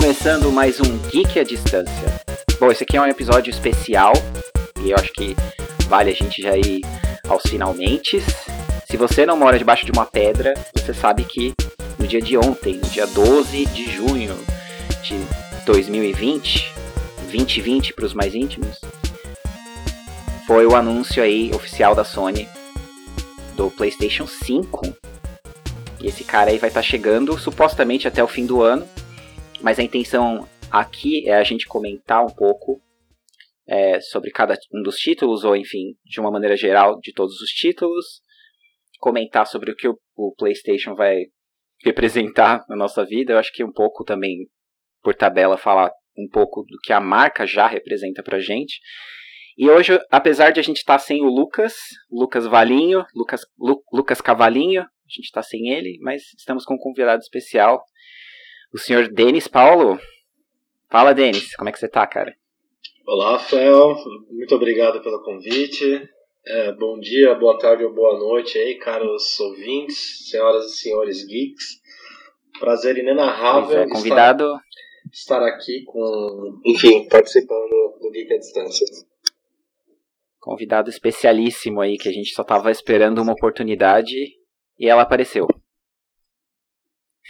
começando mais um Geek à Distância. Bom, esse aqui é um episódio especial e eu acho que vale a gente já ir aos finalmente. Se você não mora debaixo de uma pedra, você sabe que no dia de ontem, no dia 12 de junho de 2020, 2020 para os mais íntimos, foi o anúncio aí oficial da Sony do PlayStation 5. E esse cara aí vai estar tá chegando supostamente até o fim do ano, mas a intenção aqui é a gente comentar um pouco é, sobre cada um dos títulos, ou enfim, de uma maneira geral, de todos os títulos, comentar sobre o que o, o PlayStation vai representar na nossa vida. Eu acho que um pouco também, por tabela, falar um pouco do que a marca já representa pra gente. E hoje, apesar de a gente estar tá sem o Lucas, Lucas Valinho, Lucas, Lu, Lucas Cavalinho, a gente está sem ele, mas estamos com um convidado especial, o senhor Denis Paulo. Fala, Denis, como é que você tá, cara? Olá, Rafael, muito obrigado pelo convite. É, bom dia, boa tarde ou boa noite aí, caros ouvintes, senhoras e senhores geeks. Prazer inenarrável é, convidado... estar, estar aqui com, enfim, participando do Geek à Distância. Convidado especialíssimo aí, que a gente só tava esperando uma oportunidade e ela apareceu.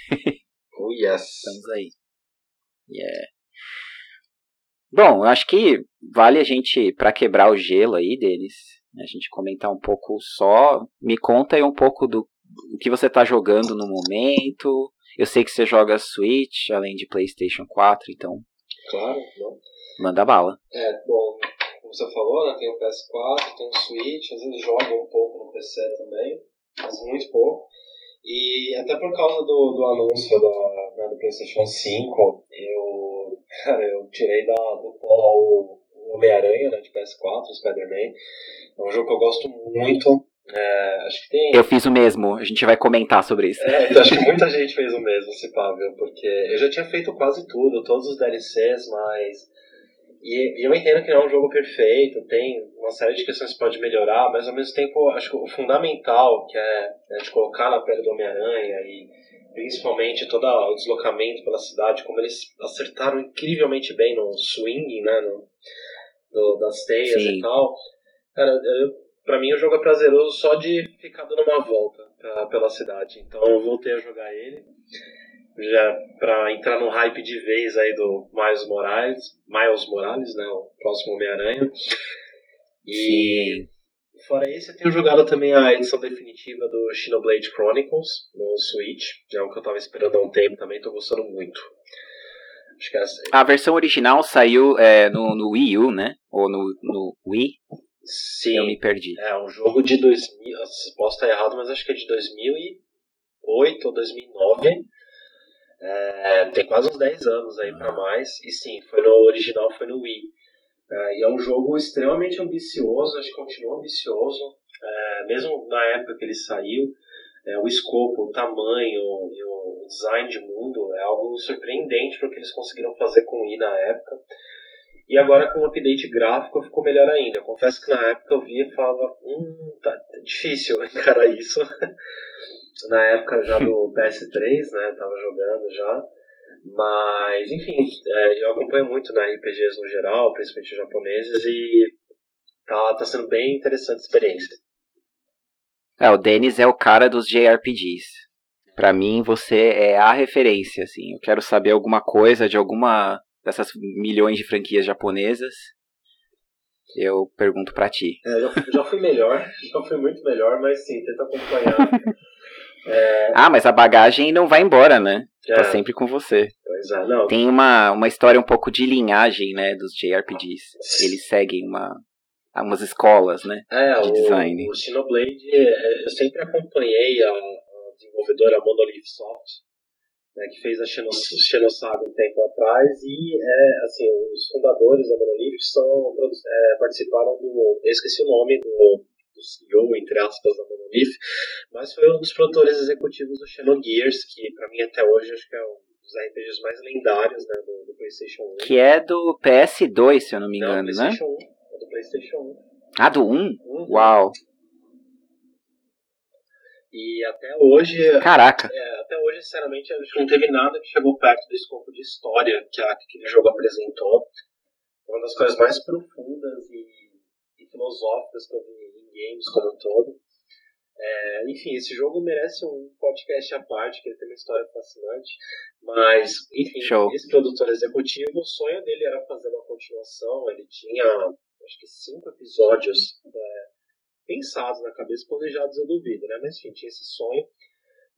oh, yes. Estamos aí. Yeah. Bom, eu acho que vale a gente, para quebrar o gelo aí deles, a gente comentar um pouco só. Me conta aí um pouco do o que você tá jogando no momento. Eu sei que você joga Switch, além de PlayStation 4, então. Claro, não. Manda bala. É, bom, como você falou, né, tem o PS4, tem o Switch, às vezes joga um pouco no PC também, mas muito pouco. E até por causa do, do anúncio da, né, do PlayStation 5, eu, cara, eu tirei da, do pó o Homem-Aranha né, de PS4, o Spider-Man. É um jogo que eu gosto muito. É, acho que tem... Eu fiz o mesmo, a gente vai comentar sobre isso. É, então acho que muita gente fez o mesmo, se pá, viu? Porque eu já tinha feito quase tudo, todos os DLCs, mas e, e, eu entendo que não é um jogo perfeito, tem uma série de questões que pode melhorar, mas ao mesmo tempo acho que o fundamental, que é né, de colocar na pele do Homem-Aranha e principalmente todo o deslocamento pela cidade, como eles acertaram incrivelmente bem no swing, né, no, do, das teias Sim. e tal. Cara, eu, pra mim o jogo é prazeroso só de ficar dando uma volta pra, pela cidade, então eu voltei a jogar ele já para entrar no hype de vez aí do Miles Morales, Miles Morales, né, o próximo Homem-Aranha. E Sim. fora isso, eu tenho jogado também a edição definitiva do Xenoblade Chronicles no Switch, é o que eu tava esperando há um tempo também, tô gostando muito. Acho que é assim. A versão original saiu é, no, no Wii U, né? Ou no, no Wii? Sim. Eu me perdi. É um jogo de 2000, posso estar errado, mas acho que é de 2008 ou 2009. É, tem quase uns 10 anos aí para mais. E sim, foi no original, foi no Wii. É, e é um jogo extremamente ambicioso, acho que continua ambicioso. É, mesmo na época que ele saiu, é, o escopo, o tamanho e o design de mundo é algo surpreendente para o que eles conseguiram fazer com o Wii na época. E agora com o update gráfico ficou melhor ainda. Eu confesso que na época eu via e falava, hum, tá difícil encarar isso. Na época já do PS3, né? Tava jogando já. Mas, enfim, é, eu acompanho muito né, RPGs no geral, principalmente japoneses, e tá, tá sendo bem interessante a experiência. É, o Denis é o cara dos JRPGs. Para mim, você é a referência, assim. Eu quero saber alguma coisa de alguma dessas milhões de franquias japonesas. Eu pergunto para ti. É, já, já fui melhor, já fui muito melhor, mas sim, tenta acompanhar É... Ah, mas a bagagem não vai embora, né? É. Tá sempre com você. Pois é, não. Tem uma, uma história um pouco de linhagem, né, dos JRPGs. Eles seguem uma, umas escolas, né, é, de o, design. O Xenoblade, é, eu sempre acompanhei a, a desenvolvedora Monolith Soft, né, que fez a Xenosaga um tempo atrás, e, é, assim, os fundadores da Monolith são, é, participaram do... Eu esqueci o nome do do CEO, entre aspas, da Monolith, mas foi um dos produtores executivos do Xenogears, que para mim até hoje acho que é um dos RPGs mais lendários né, do, do, PlayStation 1. Que é do PS2, se eu não me engano, não, PlayStation né? 1, é do PlayStation 1. Ah, do 1? Uhum. Uau! E até hoje. Caraca! É, até hoje, sinceramente, acho que não teve nada que chegou perto do escopo de história que, aquele jogo apresentou. Uma das coisas mais profundas e, e filosóficas que eu vi games como um todo. É, enfim, esse jogo merece um podcast à parte, que ele tem uma história fascinante. Mas, enfim, Show. esse produtor executivo, o sonho dele era fazer uma continuação. Ele tinha, acho que, cinco episódios é, pensados na cabeça, planejados eu duvido, né? Mas, enfim, tinha esse sonho.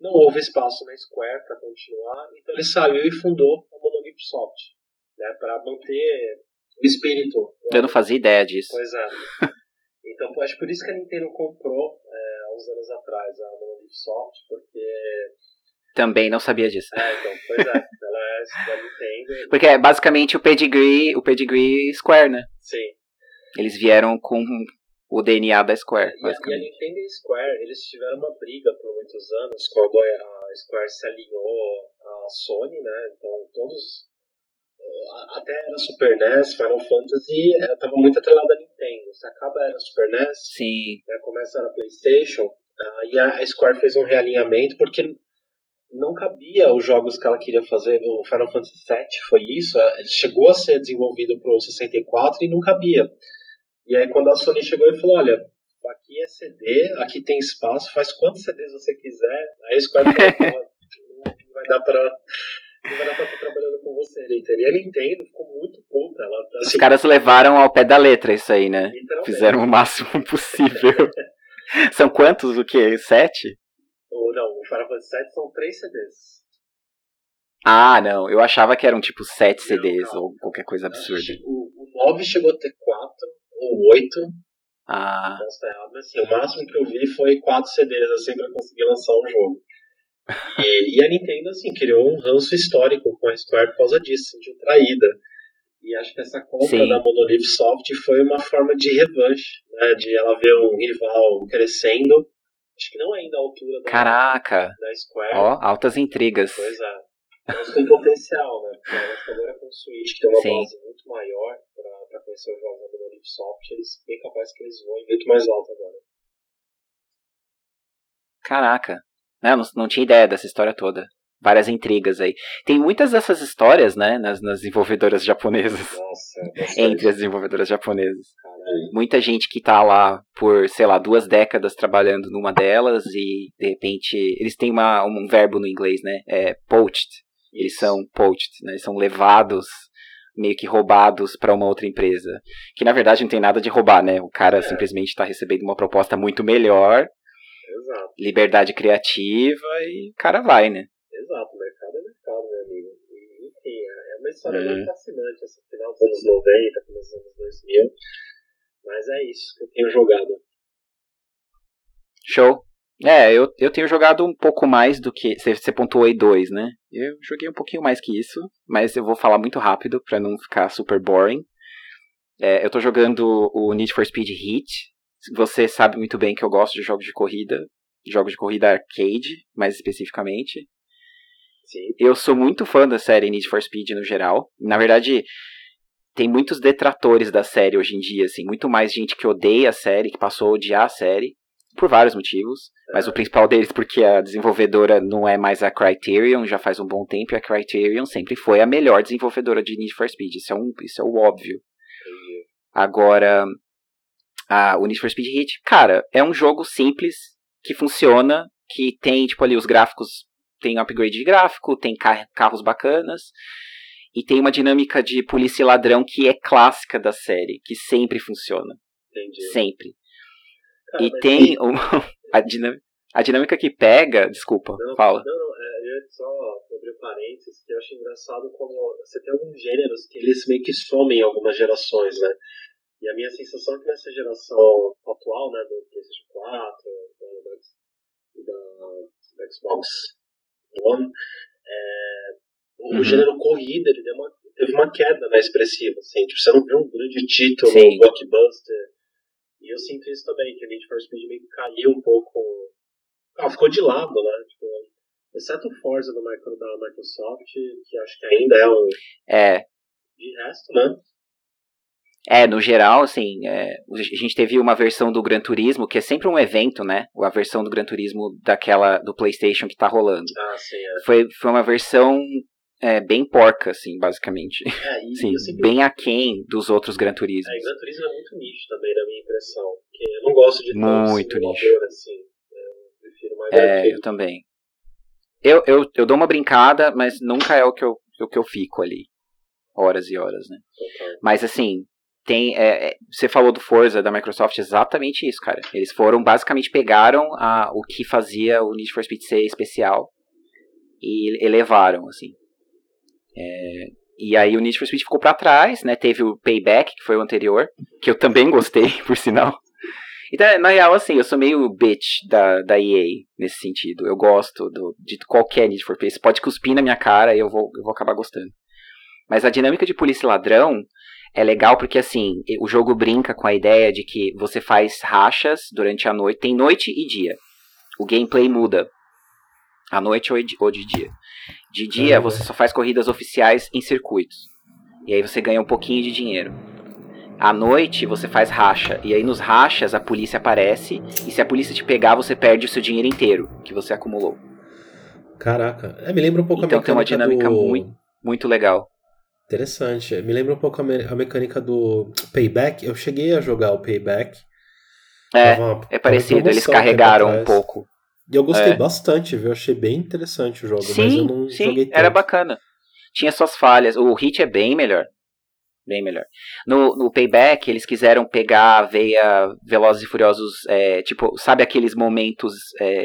Não houve espaço na Square para continuar, então ele saiu e fundou a Monolith Soft, né? Para manter o espírito. Eu não fazia ideia disso. Pois é. Então, acho por isso que a Nintendo comprou é, há uns anos atrás a Monolith Soft, porque. Também não sabia disso. É, então, pois é, ela é da Nintendo. Porque é basicamente o pedigree, o pedigree Square, né? Sim. Eles vieram com o DNA da Square, E a, e a basicamente. Nintendo e a Square, eles tiveram uma briga por muitos anos quando a Square se alinhou à Sony, né? Então, todos. A- Até era Super NES, Final Fantasy, estava muito atrelado à Nintendo. Se acaba era Super NES, Sim, né, começa na PlayStation, ah, e a Square fez um realinhamento porque não cabia os jogos que ela queria fazer. O Final Fantasy VII foi isso, ah, ele chegou a ser desenvolvido para o 64 e não cabia. E aí quando a Sony chegou e falou, olha, aqui é CD, aqui tem espaço, faz quantos CDs você quiser. Aí a Square falou, "Pô, não vai dar para não vai dar pra estar trabalhando com você, Nintendo. E a Nintendo ficou muito puta. Ela, os assim, caras levaram ao pé da letra isso aí, né? Fizeram o máximo possível. São quantos? O quê? Sete? Ou não, o Final Fantasy VII são três CDs. Ah, não. Eu achava que eram tipo sete Não, CDs não. ou qualquer coisa absurda. O, o 9 chegou a ter 4 ou 8, Ah, errado, mas assim, o máximo que eu vi foi 4 CDs assim pra conseguir lançar um jogo. E, e a Nintendo assim, criou um ranço histórico com a Square por causa disso, sentiu traída. E acho que essa compra Sim. da Monolith Soft foi uma forma de revanche, né, de ela ver um rival crescendo. Acho que não ainda à altura da, caraca. da Square. Ó, altas intrigas. Pois é. Mas com potencial, né? Porque que agora com o Switch, que tem uma Sim. base muito maior pra, pra conhecer os jogos da Monolith Soft, eles bem capaz que eles voem muito mais alto agora. Caraca. Não, não, não tinha ideia dessa história toda. Várias intrigas aí. Tem muitas dessas histórias, né, nas, nas desenvolvedoras japonesas. Nossa. Entre as desenvolvedoras japonesas. Caralho. Muita gente que tá lá por, sei lá, duas décadas trabalhando numa delas e, de repente, eles têm uma, um verbo no inglês, né? É poached. Eles são poached, né? Eles são levados, meio que roubados para uma outra empresa. Que na verdade não tem nada de roubar, né? O cara É. simplesmente está recebendo uma proposta muito melhor, Exato, liberdade criativa e o cara vai, né? exato. Mercado é mercado, meu amigo. E, enfim, é é uma história É. muito fascinante, esse final dos anos 90, começo dos anos 2000. Mas é isso que eu tenho jogado. Show. É, eu, eu tenho jogado um pouco mais do que. Você, pontuou aí dois, né? Eu joguei um pouquinho mais que isso, mas eu vou falar muito rápido pra não ficar super boring. É, eu tô jogando o Need for Speed Heat. Você sabe muito bem que eu gosto de jogos de corrida, jogos de corrida arcade, mais especificamente. Sim. Eu sou muito fã da série Need for Speed no geral. Na verdade, tem muitos detratores da série hoje em dia, assim, muito mais gente que odeia a série, que passou a odiar a série, por vários motivos. Mas o principal deles porque a desenvolvedora não é mais a Criterion, já faz um bom tempo, e a Criterion sempre foi a melhor desenvolvedora de Need for Speed. Isso é, um, isso é o óbvio. Agora, a, o Need for Speed Heat, cara, é um jogo simples, que funciona, que tem, tipo, ali os gráficos, tem upgrade de gráfico, tem ca- carros bacanas, e tem uma dinâmica de polícia e ladrão que é clássica da série, que sempre funciona, Entendi. sempre. Cara, e tem uma, a, dinâmica, a dinâmica que pega, desculpa, Não, fala. Não, não, é, eu só abrir parênteses, que eu acho engraçado como você tem alguns gêneros que eles meio que somem em algumas gerações, né? E a minha sensação é que nessa geração atual, né, do PlayStation 4 da, da, da, Xbox One, é, o Uhum. gênero corrida ele deu uma, teve uma queda na expressiva, assim, tipo, você não viu um grande título, Sim. um blockbuster. E eu sinto isso também, que a Need for Speed meio que caiu um pouco. Ah, ficou de lado, né? Tipo, exceto o Forza do micro, da Microsoft, que acho que ainda é um. É, De resto, né? É, no geral, assim, é, a gente teve uma versão do Gran Turismo, que é sempre um evento, né? A versão do Gran Turismo daquela do PlayStation que tá rolando. Ah, sim, é. Foi, foi uma versão é, bem porca, assim, basicamente. É, e Sim, sempre... bem aquém dos outros Gran Turismos. É, Gran Turismo é muito nicho também, na minha impressão. Porque eu não gosto de Muito simulador, assim. Eu prefiro mais É, eu também. Eu, eu, eu dou uma brincada, mas nunca é o que eu, o que eu fico ali. Horas e horas, né? Mas assim, tem. é, é, você falou do Forza da Microsoft, exatamente isso, cara. Eles foram, basicamente, pegaram a, o que fazia o Need for Speed ser especial e elevaram, assim. É, e aí o Need for Speed ficou pra trás, né? Teve o Payback, que foi o anterior, que eu também gostei, por sinal. Então, na real, assim, eu sou meio bitch da, da EA nesse sentido. Eu gosto do, de qualquer Need for Speed. Você pode cuspir na minha cara e eu vou, eu vou acabar gostando. Mas a dinâmica de polícia e ladrão é legal porque, assim, o jogo brinca com a ideia de que você faz rachas durante a noite. Tem noite e dia. O gameplay muda. À noite ou de, dia. De dia, você só faz corridas oficiais em circuitos. E aí você ganha um pouquinho de dinheiro. À noite, você faz racha. E aí nos rachas, a polícia aparece. E se a polícia te pegar, você perde o seu dinheiro inteiro que você acumulou. Caraca. É, me lembra um pouco Então a tem uma dinâmica do... muito- Muito legal. Interessante. Me lembra um pouco a, me- a mecânica do Payback. Eu cheguei a jogar o Payback. É, tava é parecido. Eles carregaram um pouco. E eu gostei É. bastante, viu? Eu achei bem interessante o jogo, mas eu Sim, não sim, joguei tanto. era bacana. Tinha suas falhas. O hit é bem melhor. Bem melhor. No, no Payback, eles quiseram pegar a veia Velozes e Furiosos, é, tipo, sabe aqueles momentos é,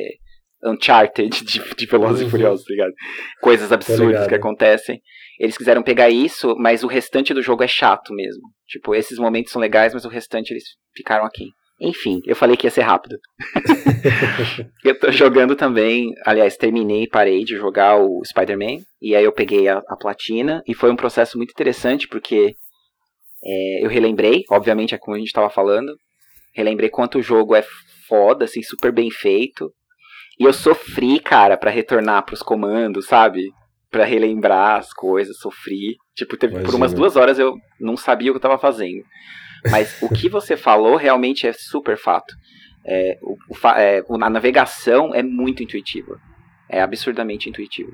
Uncharted de, de Velozes Uhum. e Furiosos, tá ligado? Coisas absurdas ligado. que acontecem. Eles quiseram pegar isso, mas o restante do jogo é chato mesmo. Tipo, esses momentos são legais, mas o restante eles ficaram aqui. Enfim, eu falei que ia ser rápido. eu tô jogando também, aliás, terminei e parei de jogar o Spider-Man. E aí eu peguei a, a platina. E foi um processo muito interessante, porque é, eu relembrei, obviamente é como a gente tava falando. Relembrei quanto o jogo é foda, assim, super bem feito. E eu sofri, cara, pra retornar pros comandos, sabe? Pra relembrar as coisas, sofri. Tipo, teve, por umas duas horas eu não sabia o que eu tava fazendo. Mas o que você falou realmente é super fato. É, o, é, a navegação é muito intuitiva. É absurdamente intuitiva.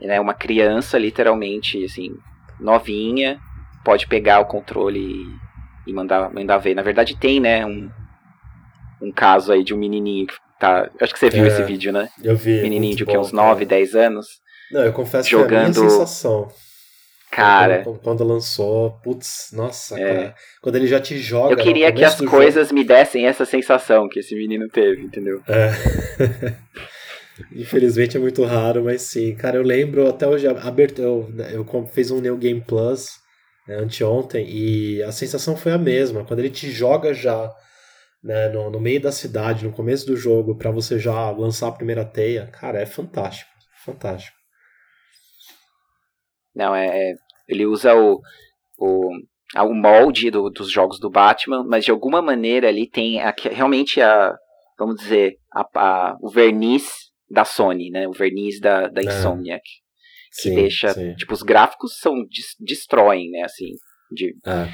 É uma criança, literalmente, assim, novinha, pode pegar o controle e, mandar, mandar ver. Na verdade, tem, né, um, um caso aí de um menininho que tá. Acho que você viu É, esse vídeo, né? Eu vi. Menininho de bom, uns 9, cara. 10 anos. Não, eu confesso que é a jogando- minha sensação. Cara, Quando, quando lançou, putz, nossa, É. cara. Quando ele já te joga. eu no queria que as coisas me dessem essa sensação que esse menino teve, entendeu? jogo- É. Infelizmente é muito raro, mas sim. Cara, eu lembro até hoje, a abertura, eu, eu fiz um New Game Plus né, anteontem e a sensação foi a mesma. Quando ele te joga já né, no, no meio da cidade, no começo do jogo, pra você já lançar a primeira teia, cara, é fantástico. Fantástico. Não, é. é- ele usa o. o o molde do- dos jogos do Batman, mas de alguma maneira ali tem a- realmente a, vamos dizer, a- a- o verniz da Sony, né? O verniz da, da É. Insomniac. Que Sim, deixa, sim. tipo, os gráficos são, des- destroem, né, assim, de, É.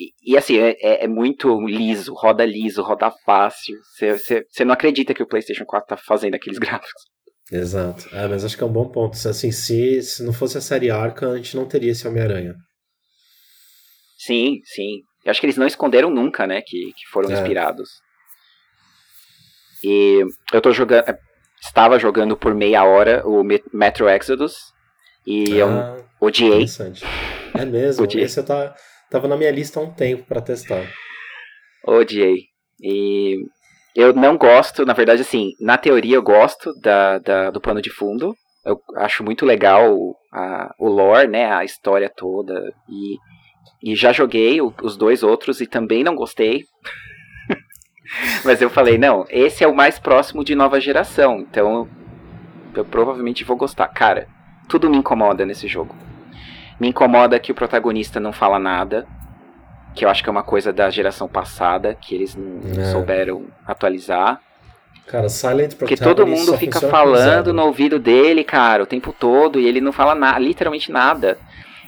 e, e, assim, é, é- é muito liso, roda liso, roda fácil, você não acredita que o Playstation 4 tá fazendo aqueles gráficos. Exato. É, mas acho que é um bom ponto. Se, Assim, se, se não fosse a série Arca, a gente não teria esse Homem-Aranha. Sim, sim. Eu acho que eles não esconderam nunca, né, que, que foram É. inspirados. E eu tô jogando. Estava jogando por meia hora o Me- Metro Exodus. E eu Ah, odiei. interessante. É mesmo. Odiei. Esse eu tá, tava na minha lista há um tempo pra testar. Odiei. E eu não gosto, na verdade, assim, na teoria eu gosto da, da- do pano de fundo. Eu acho muito legal o, a- o lore, né? A história toda. E, e já joguei o- os dois outros e também não gostei. Mas eu falei, não, esse é o mais próximo de nova geração. Então eu provavelmente vou gostar. Cara, tudo me incomoda nesse jogo. Me incomoda que o protagonista não fala nada que eu acho que é uma coisa da geração passada, que eles não É. souberam atualizar. Cara, Silent Porque todo mundo fica falando no ouvido dele, cara, o tempo todo, e ele não fala nada, literalmente nada.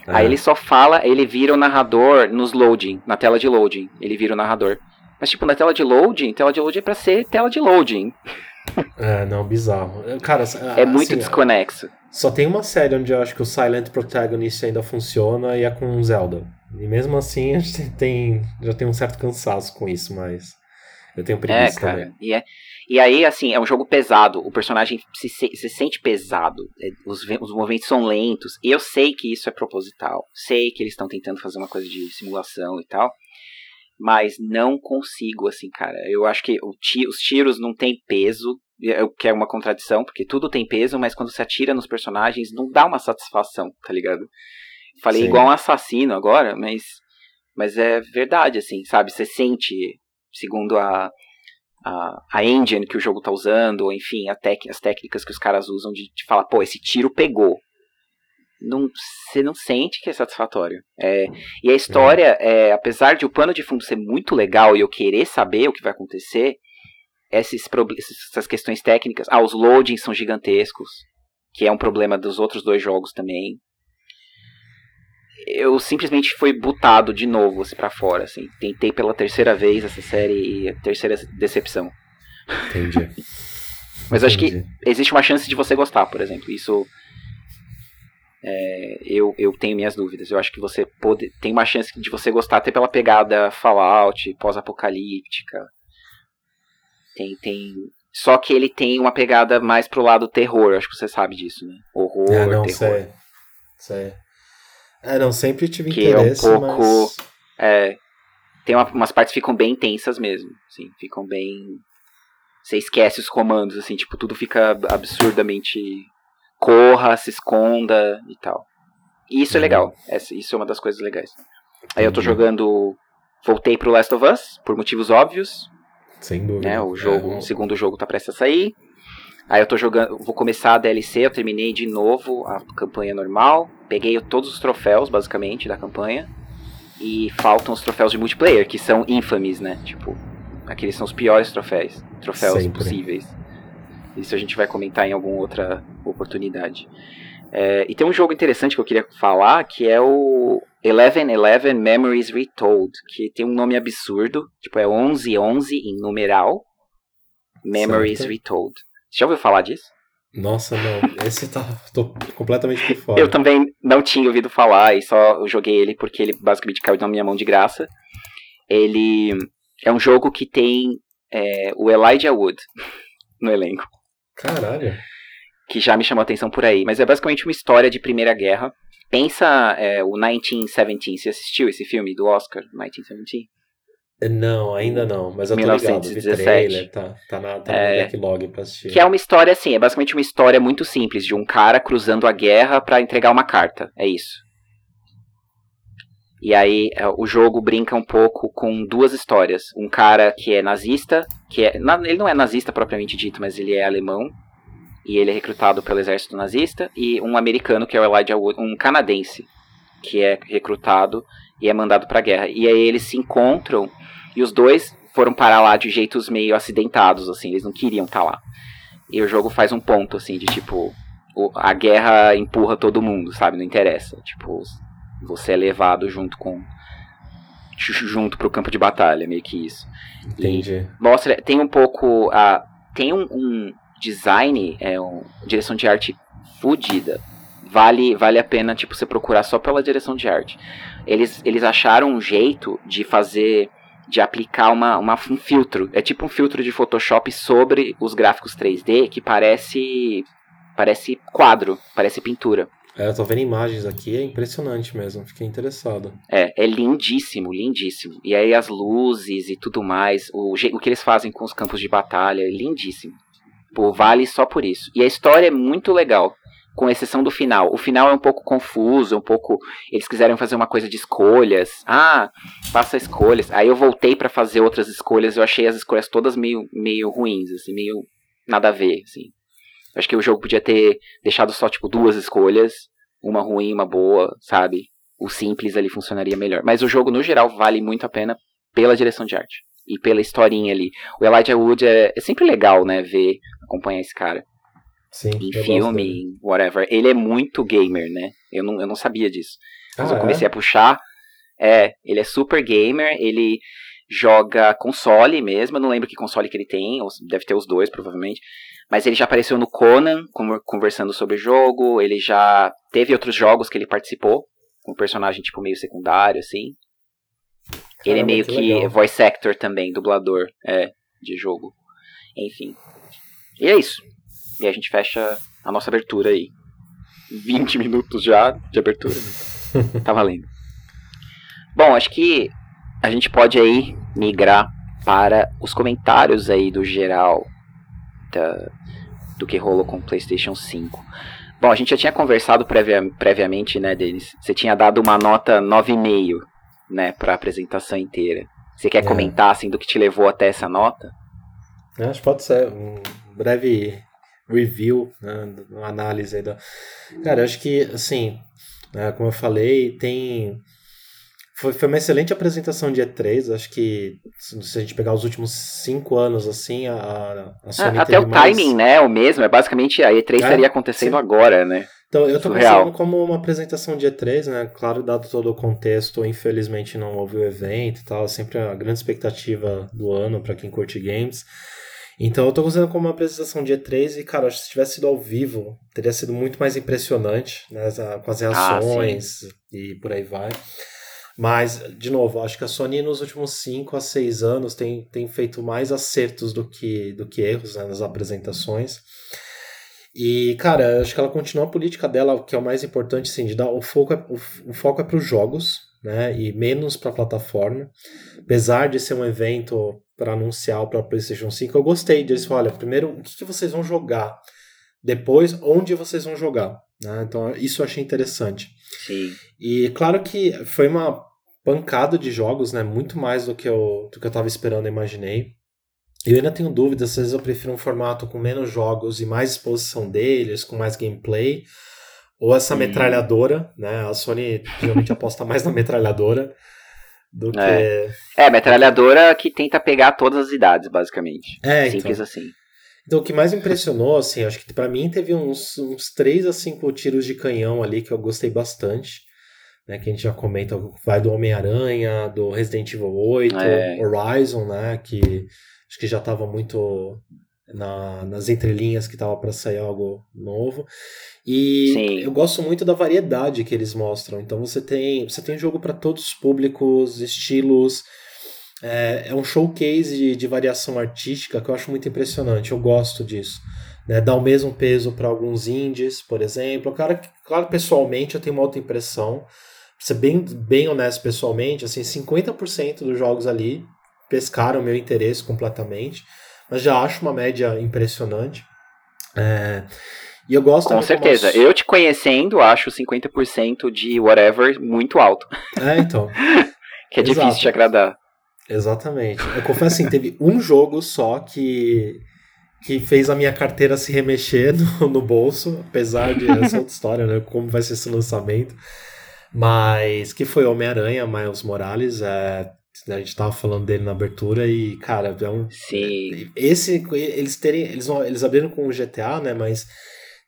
É. Aí ele só fala, ele vira o narrador nos loading, na tela de loading. Ele vira o narrador. Mas, tipo, na tela de loading, tela de loading é pra ser tela de loading. É, não, bizarro. Cara, é muito assim, desconexo. Só tem uma série onde eu acho que o Silent Protagonist ainda funciona e é com Zelda. E mesmo assim a gente tem, já tem um certo cansaço com isso, mas eu tenho preguiça é, cara, também. E, é, e aí, assim, é um jogo pesado. O personagem se, se sente pesado. É, os, os movimentos são lentos. Eu sei que isso é proposital. Sei que eles estão tentando fazer uma coisa de simulação e tal mas não consigo, assim, cara. Eu acho que os tiros não têm peso, o que é uma contradição, porque tudo tem peso, mas quando se atira nos personagens não dá uma satisfação, tá ligado? Falei Sim. igual um assassino agora, mas, mas é verdade, assim, sabe? Você sente, segundo a, a, a engine que o jogo tá usando, ou enfim, tec, as técnicas que os caras usam de, de falar, pô, esse tiro pegou não, você não sente que é satisfatório. É, e a história, é. é. apesar de o pano de fundo ser muito legal e eu querer saber o que vai acontecer, esses, essas questões técnicas. Ah, os loadings são gigantescos, que é um problema dos outros dois jogos também. Eu simplesmente fui butado de novo assim, para fora. Assim. Tentei pela terceira vez essa série e a terceira decepção. Entendi. Mas Entendi. acho que existe uma chance de você gostar, por exemplo. Isso é, eu, eu tenho minhas dúvidas. Eu acho que você pode, tem uma chance de você gostar até pela pegada Fallout, pós-apocalíptica. Tem, tem. Só que ele tem uma pegada mais pro lado terror, acho que você sabe disso, né? Horror, é, não, terror. Sei, sei. É, não, sempre tive que interesse, é um pouco. Mas... É, tem uma, umas partes que ficam bem intensas mesmo. Assim, ficam bem. Você esquece os comandos, assim, tipo, tudo fica absurdamente corra, se esconda e tal. E isso é uhum. legal. isso é uma das coisas legais. Aí eu tô jogando. Voltei pro Last of Us, por motivos óbvios. Sem dúvida. Né, o jogo, é, o segundo jogo tá prestes a sair. Aí eu tô jogando. Vou começar a DLC, eu terminei de novo a campanha normal. Peguei todos os troféus, basicamente, da campanha. E faltam os troféus de multiplayer, que são infames, né? Tipo, aqueles são os piores troféus. Troféus Sempre. possíveis. Isso a gente vai comentar em alguma outra oportunidade. É, e tem um jogo interessante que eu queria falar, que é o Eleven Eleven Memories Retold, que tem um nome absurdo, tipo é 1111 em numeral, Memories certo. Retold. Você já ouviu falar disso? Nossa, não. Esse tá. tô completamente por fora. Eu também não tinha ouvido falar e só joguei ele porque ele basicamente caiu na minha mão de graça. Ele é um jogo que tem é, o Elijah Wood no elenco. Caralho. Que já me chamou a atenção por aí. Mas é basicamente uma história de Primeira Guerra. Pensa é, o 1917. Você assistiu esse filme do Oscar, 1917? Não, ainda não, mas eu tô 1917. ligado, trailer, tá, tá, na, tá é, no backlog pra assistir. Que é uma história assim, é basicamente uma história muito simples, de um cara cruzando a guerra para entregar uma carta, é isso. E aí é, o jogo brinca um pouco com duas histórias. Um cara que é nazista, que é. Ele não é nazista propriamente dito, mas ele é alemão. E ele é recrutado pelo exército nazista. E um americano, que é o Elijah Wood, um canadense, que é recrutado e é mandado pra guerra. E aí eles se encontram e os dois foram parar lá de jeitos meio acidentados, assim, eles não queriam estar tá lá. E o jogo faz um ponto, assim, de tipo, a guerra empurra todo mundo, sabe? Não interessa. Tipo, você é levado junto com junto pro campo de batalha, meio que isso. Entendi. E mostra, tem um pouco a tem um, um design, é um direção de arte fodida. Vale, vale a pena tipo você procurar só pela direção de arte. Eles, eles acharam um jeito de fazer de aplicar uma, uma, um filtro. É tipo um filtro de Photoshop sobre os gráficos 3D que parece parece quadro, parece pintura. É, eu tô vendo imagens aqui, é impressionante mesmo, fiquei interessado. É, é lindíssimo, lindíssimo. E aí as luzes e tudo mais, o, o que eles fazem com os campos de batalha, é lindíssimo. Pô, vale só por isso. E a história é muito legal, com exceção do final. O final é um pouco confuso, um pouco. Eles quiseram fazer uma coisa de escolhas. Ah, faça escolhas. Aí eu voltei para fazer outras escolhas, eu achei as escolhas todas meio, meio ruins, assim, meio nada a ver, assim. Acho que o jogo podia ter deixado só, tipo, duas escolhas uma ruim, uma boa, sabe? O simples ali funcionaria melhor. Mas o jogo, no geral, vale muito a pena pela direção de arte. E pela historinha ali. O Elijah Wood é, é sempre legal, né? Ver, acompanhar esse cara. Sim, em filme, em whatever. Ele é muito gamer, né? Eu não, eu não sabia disso. Mas ah, eu comecei é? a puxar. É, ele é super gamer, ele joga console mesmo, eu não lembro que console que ele tem, ou deve ter os dois provavelmente, mas ele já apareceu no Conan conversando sobre o jogo, ele já teve outros jogos que ele participou, com um personagem tipo meio secundário, assim. Caramba, ele é meio que, que voice actor também, dublador, é, de jogo. Enfim. E é isso. E a gente fecha a nossa abertura aí. 20 minutos já de abertura. Né? tá valendo. Bom, acho que a gente pode aí migrar para os comentários aí do geral da, do que rolou com o PlayStation 5. Bom, a gente já tinha conversado previa, previamente, né, Denis? Você tinha dado uma nota 9,5, né, para a apresentação inteira. Você quer é. comentar, assim, do que te levou até essa nota? Acho que pode ser um breve review, né, uma análise aí da... Cara, acho que, assim, né, como eu falei, tem foi, foi uma excelente apresentação de E3. Acho que se a gente pegar os últimos cinco anos, assim, a, a Sony Até o mais... timing, né? É o mesmo. É basicamente a E3 é, estaria acontecendo sim. agora, né? Então, eu tô Surreal. como uma apresentação de E3, né? Claro, dado todo o contexto, infelizmente não houve o evento e tal. Sempre a grande expectativa do ano para quem curte games. Então eu tô considerando como uma apresentação de E3 e, cara, acho que se tivesse sido ao vivo, teria sido muito mais impressionante, né? Com as ah, reações ah, e por aí vai. Mas, de novo, acho que a Sony nos últimos 5 a 6 anos tem, tem feito mais acertos do que, do que erros né, nas apresentações. E, cara, acho que ela continua a política dela, que é o mais importante, sim, de dar o foco é, o, o foco é para os jogos, né, e menos para a plataforma. Apesar de ser um evento para anunciar para PlayStation 5, eu gostei disso. Olha, primeiro, o que, que vocês vão jogar? Depois, onde vocês vão jogar? Né? Então, isso eu achei interessante. Sim. E claro que foi uma pancada de jogos, né? Muito mais do que eu, do que eu tava esperando e imaginei. Eu ainda tenho dúvidas, às vezes eu prefiro um formato com menos jogos e mais exposição deles, com mais gameplay, ou essa metralhadora, né? A Sony geralmente aposta mais na metralhadora do é. que. É, metralhadora que tenta pegar todas as idades, basicamente. É, Simples então. assim. Então, o que mais impressionou, assim, acho que para mim teve uns, uns 3 a 5 tiros de canhão ali que eu gostei bastante né, que a gente já comenta, vai do Homem-Aranha, do Resident Evil 8, é. Horizon, né, que acho que já estava muito na, nas entrelinhas que estava para sair algo novo. E Sim. eu gosto muito da variedade que eles mostram. Então você tem, você tem jogo para todos os públicos, estilos. É, é um showcase de, de, variação artística que eu acho muito impressionante. Eu gosto disso. Né? Dá o mesmo peso para alguns indies, por exemplo. Claro, claro, pessoalmente eu tenho uma outra impressão ser bem, bem honesto pessoalmente, assim, 50% dos jogos ali pescaram meu interesse completamente, mas já acho uma média impressionante. É, e eu gosto Com certeza. Eu te conhecendo, acho 50% de whatever muito alto. É, então. que é Exato. difícil de agradar. Exatamente. Eu confesso assim, teve um jogo só que que fez a minha carteira se remexer no, no bolso, apesar de essa outra história, né? Como vai ser esse lançamento. Mas que foi Homem-Aranha, Miles Morales. É, a gente tava falando dele na abertura e, cara, é um. Sim. Esse. Eles terem. Eles, eles abriram com o GTA, né? Mas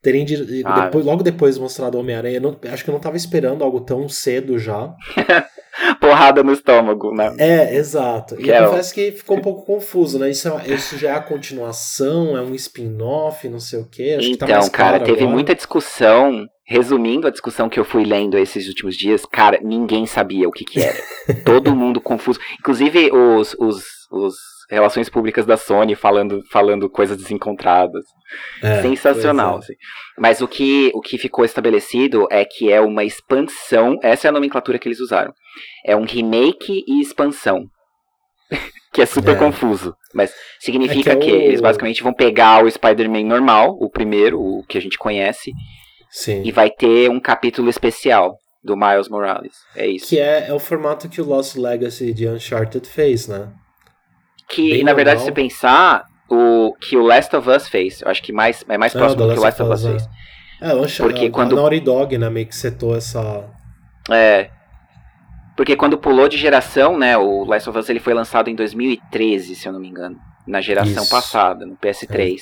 terem ah, depois, logo depois mostrado Homem-Aranha, acho que eu não tava esperando algo tão cedo já. Porrada no estômago, né? É, exato. E que eu é confesso que ficou um pouco confuso, né? Isso, é, isso já é a continuação, é um spin-off, não sei o quê. Acho então, que tá mais cara, teve agora. muita discussão resumindo a discussão que eu fui lendo esses últimos dias, cara, ninguém sabia o que que era. Todo mundo confuso. Inclusive os, os, os relações públicas da Sony falando, falando coisas desencontradas. É, Sensacional. É. Assim. Mas o que, o que ficou estabelecido é que é uma expansão, essa é a nomenclatura que eles usaram. É um remake e expansão. que é super é. confuso. Mas significa é que, é que, eles basicamente vão pegar o Spider-Man normal, o primeiro, o que a gente conhece, Sim. E vai ter um capítulo especial do Miles Morales. É isso. Que é, é o formato que o Lost Legacy de Uncharted fez, né? Que, Bem na verdade, se pensar, o que o Last of Us fez, eu acho que mais, é mais próximo do que o Last of Us, fez. É, o Uncharted, Porque quando... a Naughty Dog, né, meio que setou essa... É, porque quando pulou de geração, né, o Last of Us ele foi lançado em 2013, se eu não me engano, na geração Isso. passada, no PS3.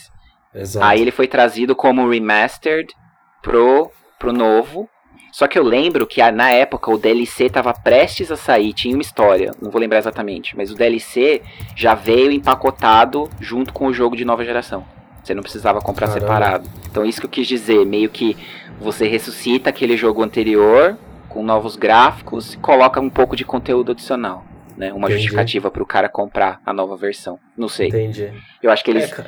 É. Exato. Aí ele foi trazido como remastered pro, pro novo. Só que eu lembro que na época o DLC estava prestes a sair, tinha uma história, não vou lembrar exatamente, mas o DLC já veio empacotado junto com o jogo de nova geração. Você não precisava comprar Caramba. separado. Então isso que eu quis dizer, meio que você ressuscita aquele jogo anterior com novos gráficos e coloca um pouco de conteúdo adicional. Né, uma Entendi. justificativa para o cara comprar a nova versão. Não sei. Entendi. Eu acho que eles é,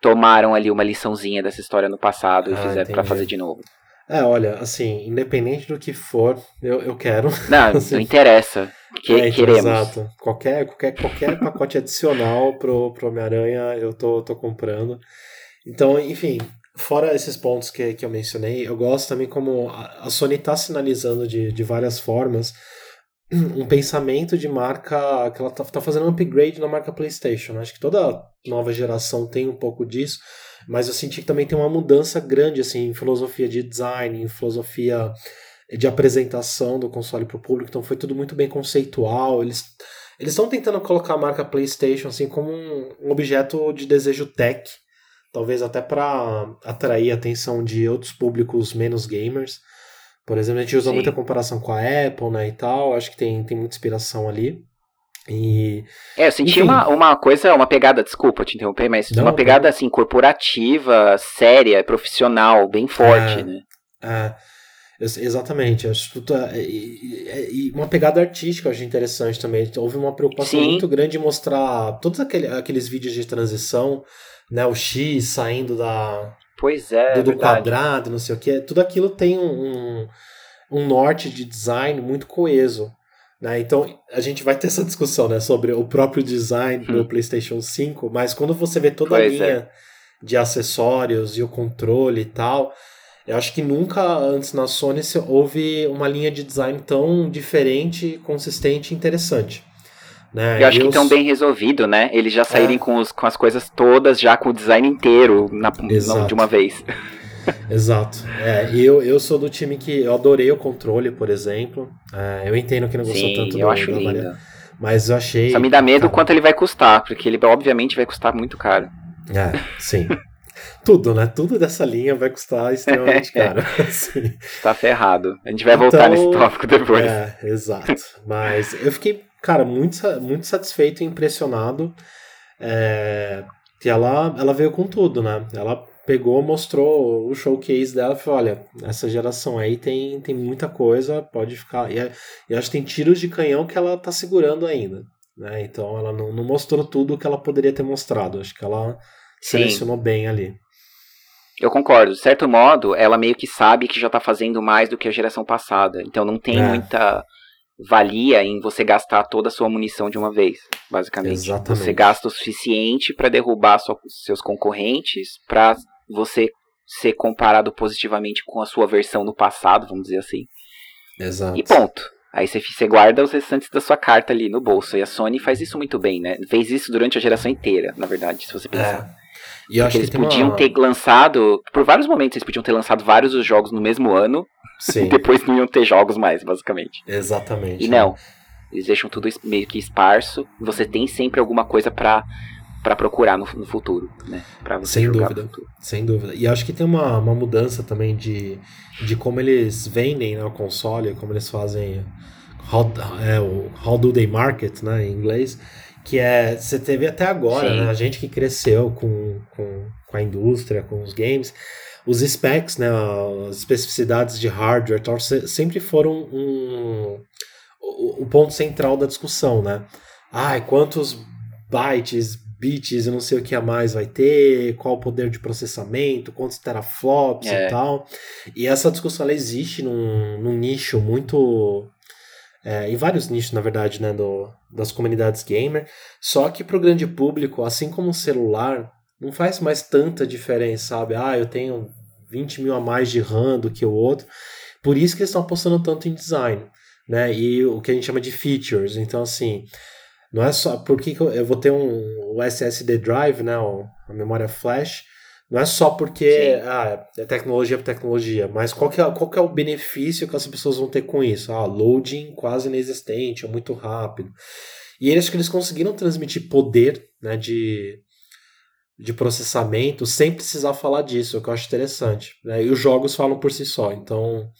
tomaram ali uma liçãozinha dessa história no passado e ah, fizeram para fazer de novo. É, olha, assim, independente do que for, eu, eu quero. Não, assim, não interessa. Que, é, então, queremos. Exato. Qualquer, qualquer, qualquer pacote adicional pro, pro Homem-Aranha eu tô, tô comprando. Então, enfim, fora esses pontos que, que eu mencionei, eu gosto também como a, a Sony está sinalizando de, de várias formas um pensamento de marca que ela está tá fazendo um upgrade na marca PlayStation. Acho que toda nova geração tem um pouco disso, mas eu senti que também tem uma mudança grande assim em filosofia de design, em filosofia de apresentação do console para o público. Então foi tudo muito bem conceitual. Eles eles estão tentando colocar a marca PlayStation assim como um, objeto de desejo tech, talvez até para atrair a atenção de outros públicos menos gamers. Por exemplo, a gente usa Sim. muita comparação com a Apple, né, e tal. Acho que tem, tem muita inspiração ali. E, é, eu senti uma, uma coisa, uma pegada, desculpa te interromper, mas não, uma pegada assim, corporativa, séria, profissional, bem forte, é, né? É, exatamente. Acho que tá, e, e, uma pegada artística eu achei interessante também. Houve uma preocupação Sim. muito grande em mostrar todos aquele, aqueles vídeos de transição, né? O X saindo da, Pois é. Do, do quadrado, não sei o que. Tudo aquilo tem um, um norte de design muito coeso. Né? Então a gente vai ter essa discussão né, sobre o próprio design hum. do PlayStation 5, mas quando você vê toda pois a linha é. de acessórios e o controle e tal, eu acho que nunca antes na Sony houve uma linha de design tão diferente, consistente e interessante. Né? Eu acho que estão bem resolvido, né? Eles já saírem é. com, os, com as coisas todas, já com o design inteiro na, de uma vez. Exato. É, eu, eu sou do time que eu adorei o controle, por exemplo. É, eu entendo que não gostou Sim, tanto eu do, acho da lindo. Mas eu achei. Só me dá medo cara... quanto ele vai custar, porque ele obviamente vai custar muito caro. É, sim. Tudo, né? Tudo dessa linha vai custar extremamente caro. Sim. Tá ferrado. A gente vai então, voltar nesse tópico depois. É, exato. Mas eu fiquei cara, muito, muito satisfeito e impressionado. É, que ela, ela veio com tudo, né? Ela pegou, mostrou o showcase dela e falou: olha, essa geração aí tem, tem muita coisa, pode ficar. E, e acho que tem tiros de canhão que ela tá segurando ainda. Né? Então ela não, não mostrou tudo o que ela poderia ter mostrado. Acho que ela Sim. selecionou bem ali. Eu concordo. De certo modo, ela meio que sabe que já tá fazendo mais do que a geração passada. Então não tem é. muita valia em você gastar toda a sua munição de uma vez, basicamente. Exatamente. Você gasta o suficiente para derrubar sua, seus concorrentes, para você ser comparado positivamente com a sua versão no passado, vamos dizer assim. Exato. E ponto. Aí você, você guarda os restantes da sua carta ali no bolso. E a Sony faz isso muito bem, né? Fez isso durante a geração inteira, na verdade, se você pensar. É. E eu acho eles que podiam uma... ter lançado, por vários momentos, eles podiam ter lançado vários dos jogos no mesmo ano. Sim. E depois não iam ter jogos mais, basicamente. Exatamente. E não. Eles deixam tudo meio que esparso. Você tem sempre alguma coisa para para procurar no, no, futuro, né? Pra você sem dúvida, sem dúvida. E acho que tem uma, uma mudança também de, de como eles vendem né, o console, como eles fazem how, é, o how do they market, né, em inglês que é você teve até agora, né? A gente que cresceu com, com, com a indústria, com os games, os specs, né? As especificidades de hardware tal, sempre foram um, o, o ponto central da discussão, né? Ai, quantos bytes, bits e não sei o que a mais vai ter, qual o poder de processamento, quantos teraflops é. e tal. E essa discussão ela existe num, num nicho muito é, em vários nichos, na verdade, né, do, das comunidades gamer. Só que para o grande público, assim como o celular, não faz mais tanta diferença, sabe? Ah, eu tenho 20 mil a mais de RAM do que o outro. Por isso que eles estão apostando tanto em design, né? E o que a gente chama de features. Então, assim, não é só porque eu vou ter um SSD drive, né, a memória flash, não é só porque ah, é tecnologia por tecnologia, mas qual que, é, qual que é o benefício que as pessoas vão ter com isso? Ah, loading quase inexistente, é muito rápido. E eles que eles conseguiram transmitir poder né, de, de processamento sem precisar falar disso, o que eu acho interessante. Né? E os jogos falam por si só. Então,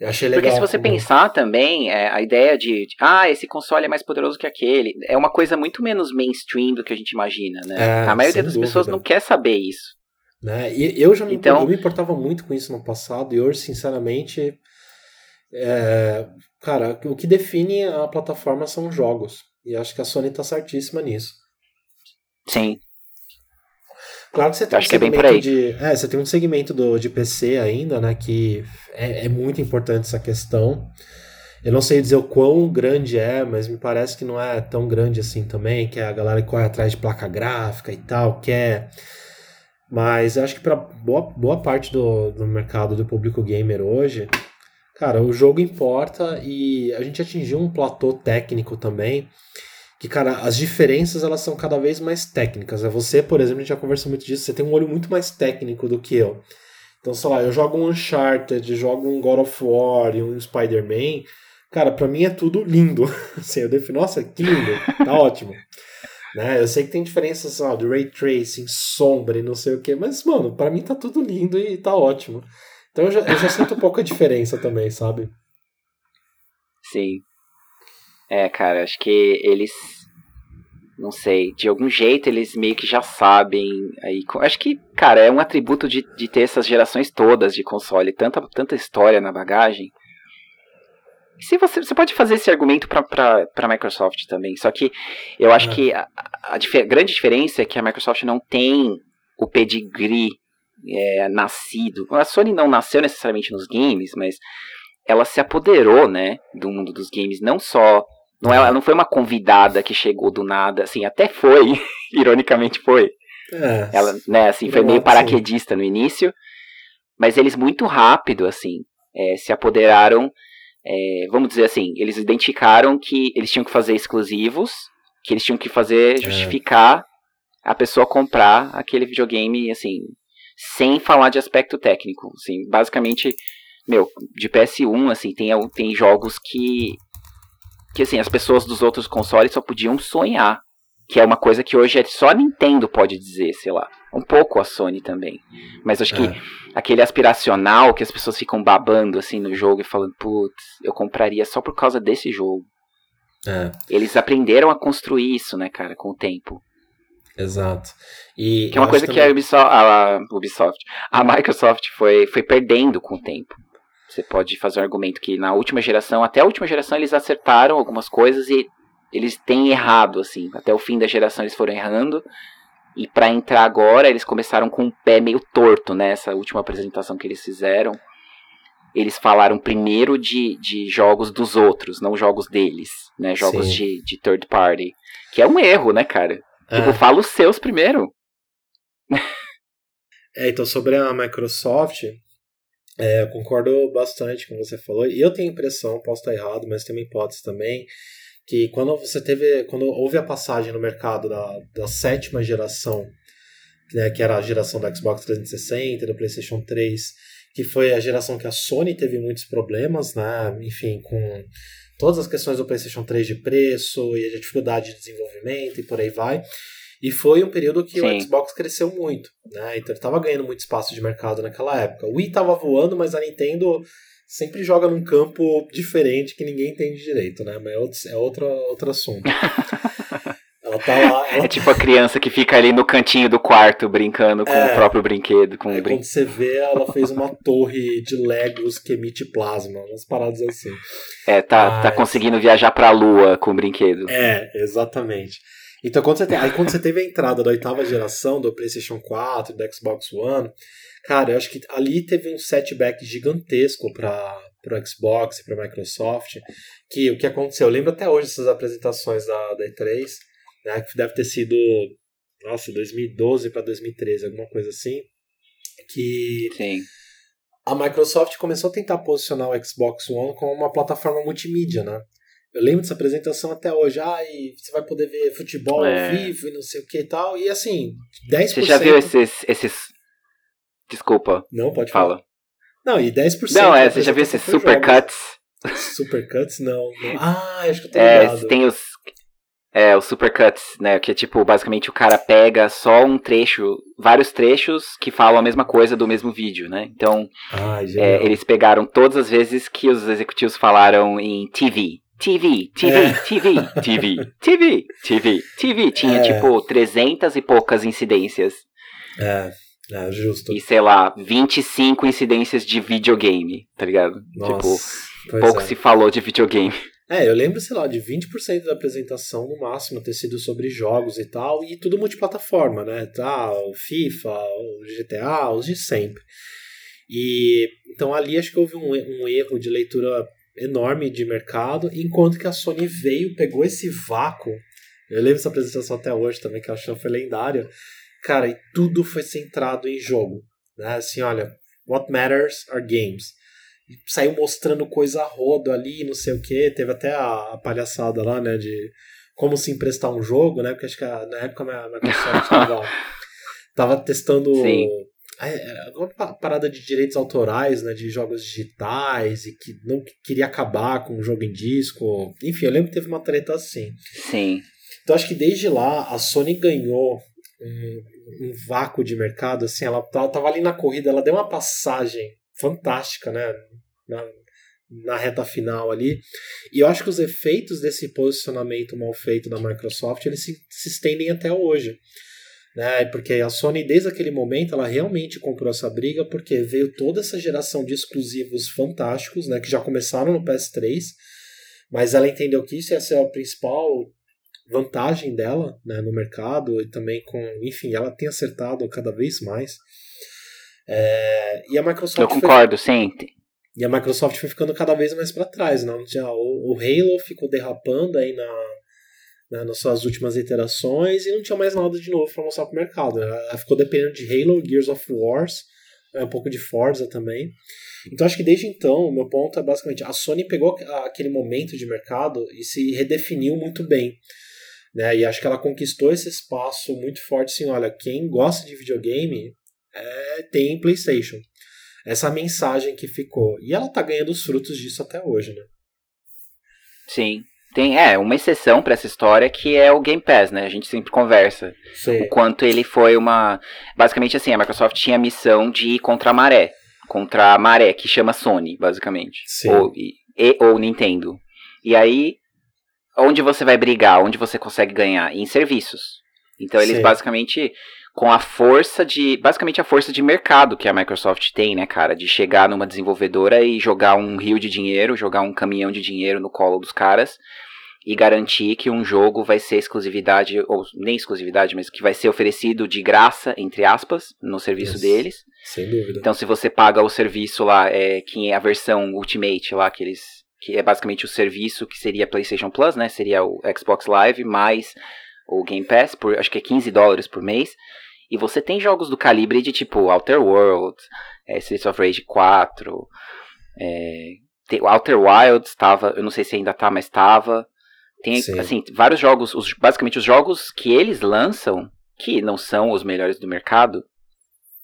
Eu achei legal. Porque se você como- pensar também, é, a ideia de, de, ah, esse console é mais poderoso que aquele, é uma coisa muito menos mainstream do que a gente imagina, né? É, a maioria das pessoas dúvida. não quer saber isso. né? E eu já me, Então- eu me importava muito com isso no passado e hoje, sinceramente, é, cara, o que define a plataforma são os jogos. E acho que a Sony tá certíssima nisso. Sim. Claro que você tem Acho um que é bem por segmento aí. de. É, você tem um segmento do, de PC ainda, né? Que é, é muito importante essa questão. Eu não sei dizer o quão grande é, mas me parece que não é tão grande assim também, que é a galera que corre atrás de placa gráfica e tal, quer. Mas eu acho que para boa, boa parte do, do mercado do público gamer hoje, cara, o jogo importa e a gente atingiu um platô técnico também que, cara, as diferenças elas são cada vez mais técnicas. né? Você, por exemplo, a gente já conversou muito disso, você tem um olho muito mais técnico do que eu. Então, sei lá, eu jogo um Uncharted, jogo um God of War e um Spider-Man, cara, pra mim é tudo lindo. Assim, eu defino, nossa, que lindo, tá ótimo. Né? Eu sei que tem diferenças, lá, de ray tracing, sombra e não sei o que, mas, mano, pra mim tá tudo lindo e tá ótimo. Então eu já, eu já sinto um pouco a diferença também, sabe? Sim. É, cara, acho que eles. Não sei, de algum jeito eles meio que já sabem. Aí, acho que, cara, é um atributo de, de ter essas gerações todas de console, tanta, tanta história na bagagem. Se você, você pode fazer esse argumento pra, pra, pra Microsoft também, só que eu acho Ah. que a, a grande diferença é que a Microsoft não tem o pedigree é, nascido. A Sony não nasceu necessariamente nos games, mas ela se apoderou, né, do mundo dos games, não só não ela não foi uma convidada que chegou do nada, assim, até foi, ironicamente foi. É, Ela, né, assim, foi meio paraquedista no início, mas eles muito rápido, assim, é, se apoderaram, é, vamos dizer assim, eles identificaram que eles tinham que fazer exclusivos, que eles tinham que fazer, justificar a pessoa comprar aquele videogame, assim, sem falar de aspecto técnico, assim, basicamente, meu, de PS1, assim, tem, tem jogos que, que, assim, as pessoas dos outros consoles só podiam sonhar, que é uma coisa que hoje é só a Nintendo pode dizer, sei lá, um pouco a Sony também, mas acho que é. aquele aspiracional que as pessoas ficam babando, assim, no jogo e falando, putz, eu compraria só por causa desse jogo. É, Eles aprenderam a construir isso, né, cara, com o tempo. exato. E Que é uma coisa acho que a também- Ubisoft, a Ubisoft, a Microsoft foi, foi perdendo com o tempo. Você pode fazer um argumento que na última geração, até a última geração, eles acertaram algumas coisas e eles têm errado, assim. Até o fim da geração eles foram errando. E pra entrar agora, eles começaram com o pé meio torto, né? Essa última apresentação que eles fizeram. Eles falaram primeiro de, de jogos dos outros, não jogos deles, né? Jogos Sim. de, de third party. Que é um erro, né, cara? É. Tipo, fala os seus primeiro. É, então sobre a Microsoft, é, eu concordo bastante com o que você falou. E eu tenho a impressão, posso estar errado, mas tem uma hipótese também, que quando você teve. Quando houve a passagem no mercado da, da sétima geração, né, que era a geração do Xbox 360, do PlayStation 3, que foi a geração que a Sony teve muitos problemas, né? Enfim, com todas as questões do PlayStation 3 de preço e a dificuldade de desenvolvimento e por aí vai. E foi um período que Sim. o Xbox cresceu muito, né? Então ele estava ganhando muito espaço de mercado naquela época. O Wii estava voando, mas a Nintendo sempre joga num campo diferente que ninguém entende direito, né? Mas é outro, é outro, assunto. ela tá lá, ela É tipo a criança que fica ali no cantinho do quarto brincando com É. o próprio brinquedo. Com Aí o brin... quando você vê, ela fez uma torre de Legos que emite plasma, umas paradas assim. É, tá, tá Mas- conseguindo viajar pra lua com o brinquedo. É, exatamente. Então, quando você tem, aí quando você teve a entrada da oitava geração do PlayStation 4, do Xbox One, cara, eu acho que ali teve um setback gigantesco para o Xbox e para Microsoft, que o que aconteceu, eu lembro até hoje dessas apresentações da, da E3, né, que deve ter sido, nossa, 2012 para 2013, alguma coisa assim, que Sim. a Microsoft começou a tentar posicionar o Xbox One como uma plataforma multimídia, né? Eu lembro dessa apresentação até hoje. Ah, e você vai poder ver futebol É. ao vivo e não sei o que e tal. E assim, 10%. Você já viu esses. esses... Desculpa, Não, pode falar. fala. Não, e 10%. Não, é, você já viu esses super cuts? Supercuts? Não, não. Ah, acho que eu tô É, ligado. tem os. É, o Supercuts, né? Que é tipo, basicamente o cara pega só um trecho, vários trechos que falam a mesma coisa do mesmo vídeo, né? Então, Ah, é, eles pegaram todas as vezes que os executivos falaram em TV. TV, TV, É. TV, TV, TV, TV, TV. Tinha É. tipo 300 e poucas incidências. É, é justo. E sei lá, 25 incidências de videogame, tá ligado? Nossa, tipo, pouco é. se falou de videogame. É, eu lembro, sei lá, de 20% da apresentação no máximo ter sido sobre jogos e tal, e tudo multiplataforma, né? Tá, o FIFA, o GTA, os de sempre. E então ali acho que houve um, um erro de leitura enorme de mercado, enquanto que a Sony veio, pegou esse vácuo. Eu lembro dessa apresentação até hoje também, que eu acho que foi lendária. Cara, e tudo foi centrado em jogo. Né? Assim, olha, what matters are games E saiu mostrando coisa a rodo ali, não sei o que. Teve até a, a palhaçada lá, né, de como se emprestar um jogo, né? Porque acho que a- na época a Microsoft tava, tava testando Sim. É, era alguma pa- parada de direitos autorais, né, de jogos digitais e que não queria acabar com o jogo em disco. Enfim, eu lembro que teve uma treta assim. Sim. Então acho que desde lá a Sony ganhou um, um vácuo de mercado, assim, ela ta- tava ali na corrida, ela deu uma passagem fantástica, né, na, na reta final ali. E eu acho que os efeitos desse posicionamento mal feito da Microsoft, eles se, se estendem até hoje. Né, porque a Sony, desde aquele momento, ela realmente comprou essa briga, porque veio toda essa geração de exclusivos fantásticos, né, que já começaram no PS3, mas ela entendeu que isso ia ser a principal vantagem dela né, no mercado e também com, enfim, ela tem acertado cada vez mais. É, e a Microsoft Eu foi- concordo, sim. e a Microsoft foi ficando cada vez mais para trás, não tinha o, o Halo ficou derrapando aí na, na- nas suas últimas iterações e não tinha mais nada de novo para mostrar pro mercado. Ela ficou dependendo de Halo, Gears of Wars, é, um pouco de Forza também. Então acho que desde então, o meu ponto é basicamente a Sony pegou aquele momento de mercado e se redefiniu muito bem. Né? E acho que ela conquistou esse espaço muito forte assim, olha, quem gosta de videogame é, tem PlayStation. Essa mensagem que ficou. E ela tá ganhando os frutos disso até hoje, né? Sim. Tem, é, uma exceção pra essa história que é o Game Pass, né? A gente sempre conversa. Sim. O quanto ele foi uma. Basicamente assim, a Microsoft tinha a missão de ir contra a maré. Contra a maré, que chama Sony, basicamente. Sim. Ou, e, e- ou Nintendo. E aí, onde você vai brigar? Onde você consegue ganhar? Em serviços. Então eles Sim. basicamente. Com a força de. Basicamente a força de mercado que a Microsoft tem, né, cara? De chegar numa desenvolvedora e jogar um rio de dinheiro, jogar um caminhão de dinheiro no colo dos caras e garantir que um jogo vai ser exclusividade, ou nem exclusividade, mas que vai ser oferecido de graça, entre aspas, no serviço Isso. deles. Sem dúvida. Então, se você paga o serviço lá, é, que é a versão Ultimate lá, que eles. Que é basicamente o serviço que seria PlayStation Plus, né? Seria o Xbox Live mais o Game Pass, por acho que é 15 dólares por mês. E você tem jogos do calibre de tipo Outer Worlds, é, Streets of Rage 4, é, tem- Outer Wilds estava, eu não sei se ainda tá, mas estava. Tem, Sim. assim, vários jogos, os, basicamente os jogos que eles lançam, que não são os melhores do mercado,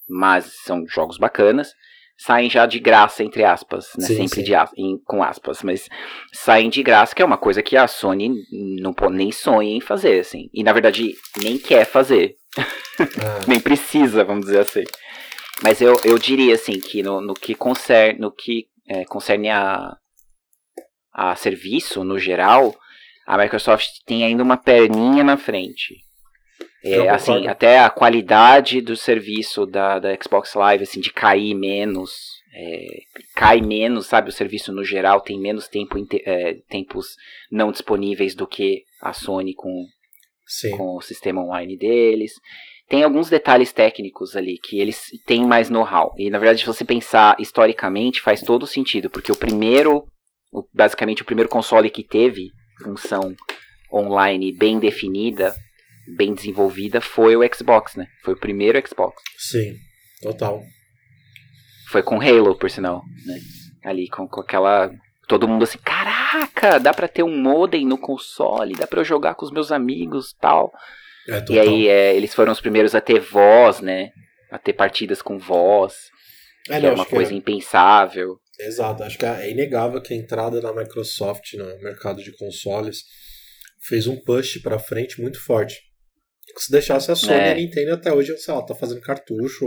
mas são jogos bacanas, saem já de graça, entre aspas, né? Sim, Sempre sim. de em- com aspas, mas saem de graça, que é uma coisa que a Sony não nem sonha em fazer, assim. E na verdade nem quer fazer, Ah, nem precisa, vamos dizer assim. Mas eu, eu diria assim que no, no que concerne, no que, é, concerne a, a serviço no geral, a Microsoft tem ainda uma perninha na frente. É, assim, até a qualidade do serviço da, da Xbox Live, assim, de cair menos, é, cai menos, sabe? O serviço no geral tem menos tempo, é, tempos não disponíveis do que a Sony com sim. com o sistema online deles. Tem alguns detalhes técnicos ali que eles têm mais know-how. E na verdade, se você pensar historicamente, faz todo sentido, porque o primeiro, basicamente o primeiro console que teve função online bem definida, bem desenvolvida, foi o Xbox, né? Foi o primeiro Xbox. Sim. Total. Foi com Halo, por sinal, né? Ali com, com aquela. Todo mundo assim, caraca, dá pra ter um modem no console, dá pra eu jogar com os meus amigos tal. É. E aí é, eles foram os primeiros a ter voz, né? A ter partidas com voz, É, que não, é uma que coisa é- impensável. Exato, acho que é inegável que a entrada da Microsoft no mercado de consoles fez um push pra frente muito forte. Se deixasse a Sony É. e a Nintendo até hoje, sei lá, tá fazendo cartucho,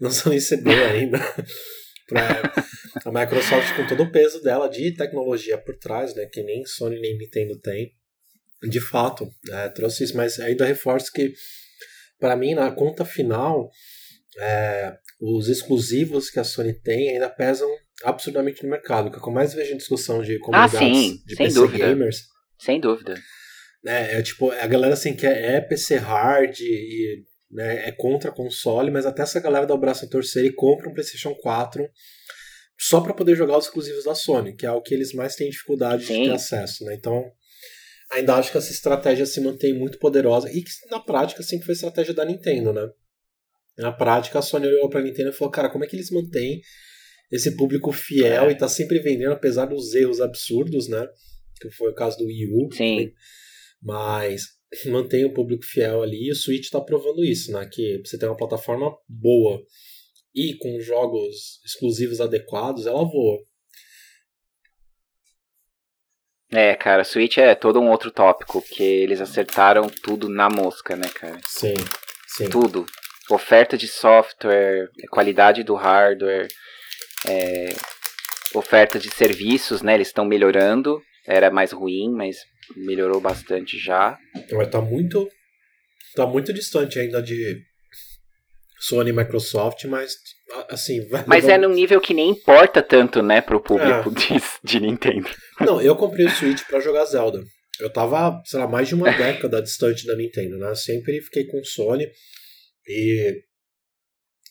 lançando em CD ainda. pra a Microsoft com todo o peso dela de tecnologia por trás, né? Que nem Sony nem Nintendo tem. De fato, é, trouxe isso, mas ainda reforço que, para mim, na conta final, é, os exclusivos que a Sony tem ainda pesam absurdamente no mercado. O que eu mais vejo em discussão de comunidades Ah, sim, de PC dúvida. gamers Sem dúvida. Né, é tipo, a galera assim que é, é PC hard e né, é contra console, mas até essa galera dá o braço a torcer e compra um PlayStation 4 só para poder jogar os exclusivos da Sony, que é o que eles mais têm dificuldade Sim. de ter acesso, né? Então, ainda acho que essa estratégia se mantém muito poderosa e que na prática sempre foi a estratégia da Nintendo, né? Na prática, a Sony olhou pra Nintendo e falou: cara, como é que eles mantêm esse público fiel É. e tá sempre vendendo, apesar dos erros absurdos, né? Que foi o caso do Wii U. Sim. Mas mantém o público fiel ali e o Switch tá provando isso, né? Que você tem uma plataforma boa e com jogos exclusivos adequados, ela voa. É, cara, Switch é todo um outro tópico, porque eles acertaram tudo na mosca, né, cara? Sim, sim. Tudo. Oferta de software, qualidade do hardware, é, oferta de serviços, né? Eles estão melhorando. Era mais ruim, mas melhorou bastante já. Mas tá muito. Tá muito distante ainda de Sony e Microsoft, mas assim, Mas é num nível que nem importa tanto, né, pro público de, de Nintendo. Não, eu comprei o Switch pra jogar Zelda. Eu tava, sei lá, mais de uma década distante da Nintendo, né? Sempre fiquei com Sony. E.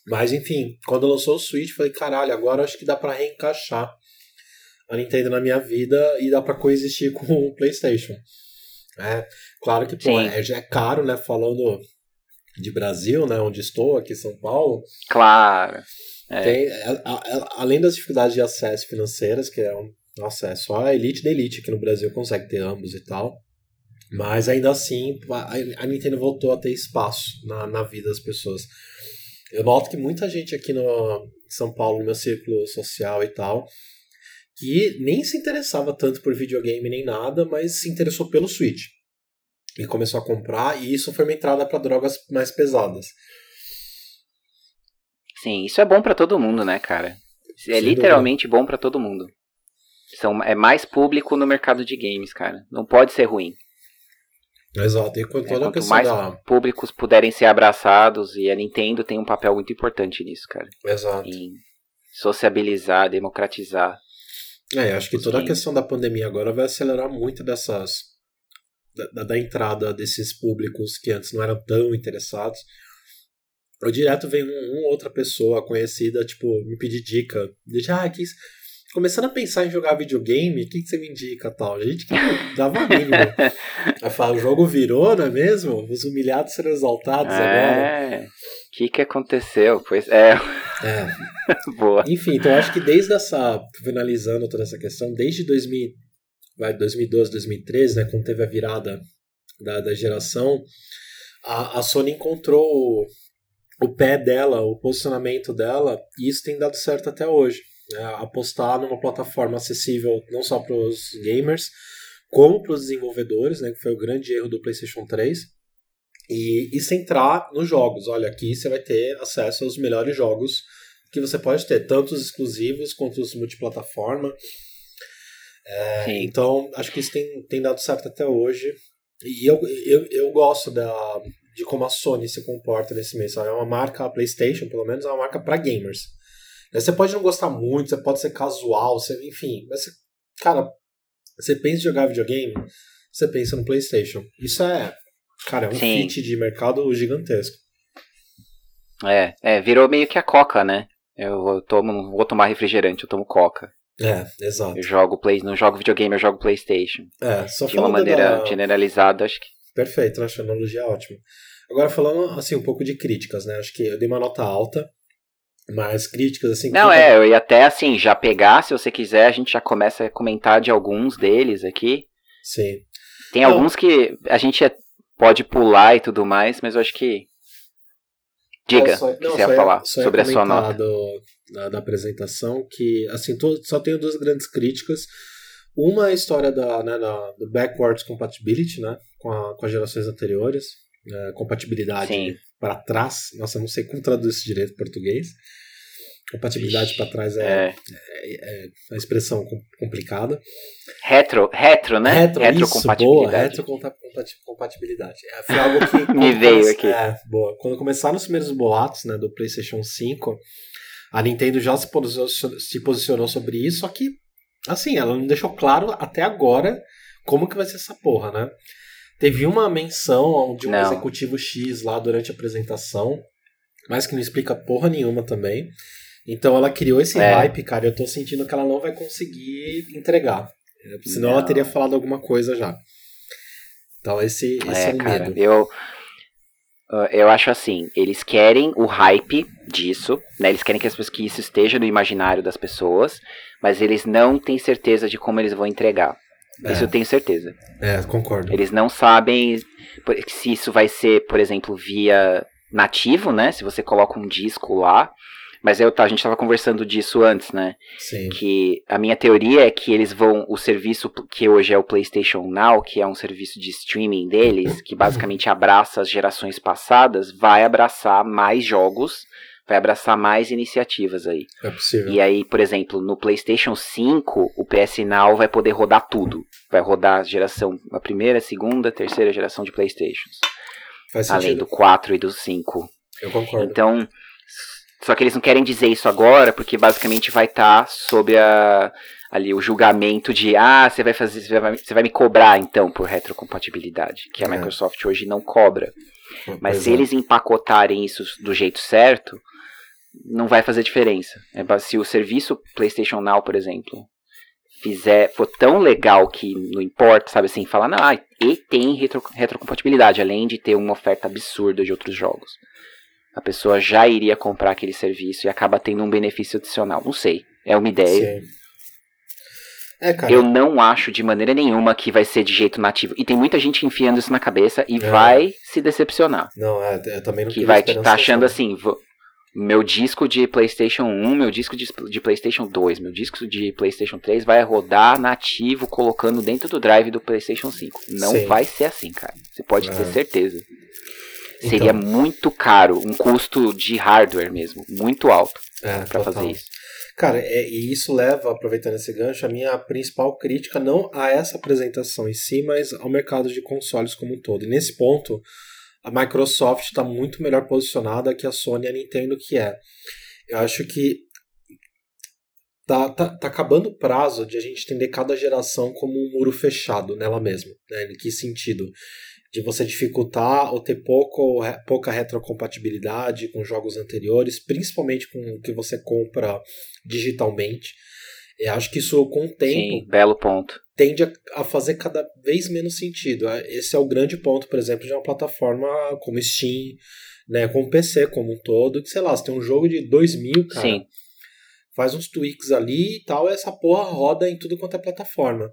Mas enfim, quando lançou o Switch, falei, caralho, agora acho que dá pra reencaixar a Nintendo na minha vida e dá pra coexistir com o PlayStation. É, claro que, pô, é, é caro, né? Falando de Brasil, né? Onde estou, aqui em São Paulo. Claro. É. Tem, a- a- além das dificuldades de acesso financeiras, que é um, nossa, é só a elite da elite aqui no Brasil consegue ter ambos e tal. Mas ainda assim, a, a Nintendo voltou a ter espaço na, na vida das pessoas. Eu noto que muita gente aqui no São Paulo, no meu círculo social e tal, que nem se interessava tanto por videogame nem nada, mas se interessou pelo Switch. E começou a comprar, e isso foi uma entrada para drogas mais pesadas. Sim, isso é bom pra todo mundo, né, cara? É Sem literalmente bom pra todo mundo. São, é mais público no mercado de games, cara. Não pode ser ruim. Exato, e É, toda a quanto mais da. públicos puderem ser abraçados, e a Nintendo tem um papel muito importante nisso, cara. Exato. Em sociabilizar, democratizar. É, acho que toda a questão da pandemia agora vai acelerar muito dessas. Da, da- da entrada desses públicos que antes não eram tão interessados. Eu direto vem um, um outra pessoa conhecida, tipo, me pedir dica. Diz, ah, que, começando a pensar em jogar videogame, o que, que você me indica tal? A gente que dava a mínima. Aí fala, o jogo virou, não é mesmo? Os humilhados serão exaltados agora. É. O que, que aconteceu? Pois é, É, boa. Enfim, então eu acho que desde essa. Finalizando toda essa questão, desde 2000, vai, 2012, 2013, né, quando teve a virada da, da geração, a, a Sony encontrou o, o pé dela, o posicionamento dela, e isso tem dado certo até hoje. Né, apostar numa plataforma acessível não só para os gamers, como para os desenvolvedores, né, que foi o grande erro do PlayStation 3. E, e centrar nos jogos. Olha, aqui você vai ter acesso aos melhores jogos que você pode ter, tanto os exclusivos quanto os multiplataforma. É, então, acho que isso tem, tem dado certo até hoje. E eu, eu, eu gosto da, de como a Sony se comporta nesse mês. É uma marca, a PlayStation, pelo menos, é uma marca para gamers. Né, Você pode não gostar muito, você pode ser casual, você, enfim. Mas, você- cara, você pensa em jogar videogame, você pensa no PlayStation. Isso é, cara, é um Sim. fit de mercado gigantesco. É, é, virou meio que a coca, né? Eu, tomo, não vou tomar refrigerante, eu tomo coca. É, exato. Eu jogo play, não jogo videogame, eu jogo PlayStation. É, só De uma maneira da... generalizada, acho que. Perfeito? Acho a analogia ótima. Agora falando assim um pouco de críticas, né? Acho que eu dei uma nota alta, mas críticas assim. Não, é, eu ia até assim, já pegar, se você quiser, a gente já começa a comentar de alguns deles aqui. Sim. Tem Não. alguns que a gente é- pode pular e tudo mais, mas eu acho que. Diga, É, só- não, só ia falar só sobre a sua nota. do- da, da apresentação que assim tô- só tenho duas grandes críticas. Uma é a história da, né, da, do backwards compatibility, né? Com, a, com as gerações anteriores. É, compatibilidade para trás. Nossa, não sei como traduz isso direito em português. Compatibilidade para trás é, é. É, é, a expressão complicada. Retro, retro, né? Retro, retrocompatibilidade. Isso, boa, retrocompatibilidade. É, foi algo que. Me veio aqui. É, boa. Quando começaram os primeiros boatos né, do PlayStation 5, a Nintendo já se posicionou, se posicionou sobre isso, só que, assim, ela não deixou claro até agora como que vai ser essa porra, né? Teve uma menção de um não. executivo X lá durante a apresentação, mas que não explica porra nenhuma também. Então ela criou esse é. hype, cara, e eu tô sentindo que ela não vai conseguir entregar. Senão não. ela teria falado alguma coisa já. Então esse, esse é, é o cara, medo. Eu, eu acho assim, eles querem o hype disso, né? Eles querem que, as, que isso esteja no imaginário das pessoas, mas eles não têm certeza de como eles vão entregar. É. Isso eu tenho certeza. É, concordo. Eles não sabem se isso vai ser, por exemplo, via nativo, né? Se você coloca um disco lá, mas eu, tá, a gente estava conversando disso antes, né? Sim. Que a minha teoria é que eles vão. O serviço que hoje é o PlayStation Now, que é um serviço de streaming deles, que basicamente abraça as gerações passadas, vai abraçar mais jogos vai abraçar mais iniciativas aí. É possível. E aí, por exemplo, no PlayStation 5, o PS Now vai poder rodar tudo. Vai rodar a geração, a primeira, a segunda, a terceira geração de PlayStations. Faz além do 4 e do 5. Eu concordo. Então, só que eles não querem dizer isso agora, porque basicamente vai estar tá sob a, ali o julgamento de ah, você vai fazer, você vai, você vai me cobrar então por retrocompatibilidade, que a é. Microsoft hoje não cobra. Mas pois se é. eles empacotarem isso do jeito certo, não vai fazer diferença. É, se o serviço PlayStation Now, por exemplo, fizer for tão legal que não importa, sabe assim, falar, não, ah, e tem retro, retrocompatibilidade, além de ter uma oferta absurda de outros jogos a pessoa já iria comprar aquele serviço e acaba tendo um benefício adicional. Não sei. É uma ideia. É, cara. Eu não acho de maneira nenhuma que vai ser de jeito nativo. E tem muita gente enfiando isso na cabeça e é. vai se decepcionar. Não, é, eu também não Que vai estar tá achando assim, meu disco de PlayStation 1, meu disco de, de, PlayStation 2, meu disco de PlayStation 3 vai rodar nativo colocando dentro do drive do PlayStation 5. Não Sim. vai ser assim, cara. Você pode é. ter certeza. Seria então, muito caro, um custo de hardware mesmo, muito alto é, para fazer isso. Cara, é, e isso leva, aproveitando esse gancho, a minha principal crítica não a essa apresentação em si, mas ao mercado de consoles como um todo. E nesse ponto, a Microsoft está muito melhor posicionada que a Sony e a Nintendo, que é. Eu acho que tá, tá, tá acabando o prazo de a gente entender cada geração como um muro fechado nela mesma. Né? Em que sentido? de você dificultar ou ter pouco, pouca retrocompatibilidade com jogos anteriores, principalmente com o que você compra digitalmente. Eu acho que isso, com o tempo, Sim, belo ponto. tende a, a, fazer cada vez menos sentido. É, esse é o grande ponto, por exemplo, de uma plataforma como Steam, né, como PC como um todo, que sei lá, você tem um jogo de 2000, cara. Sim. Faz uns tweaks ali e tal, e essa porra roda em tudo quanto é plataforma.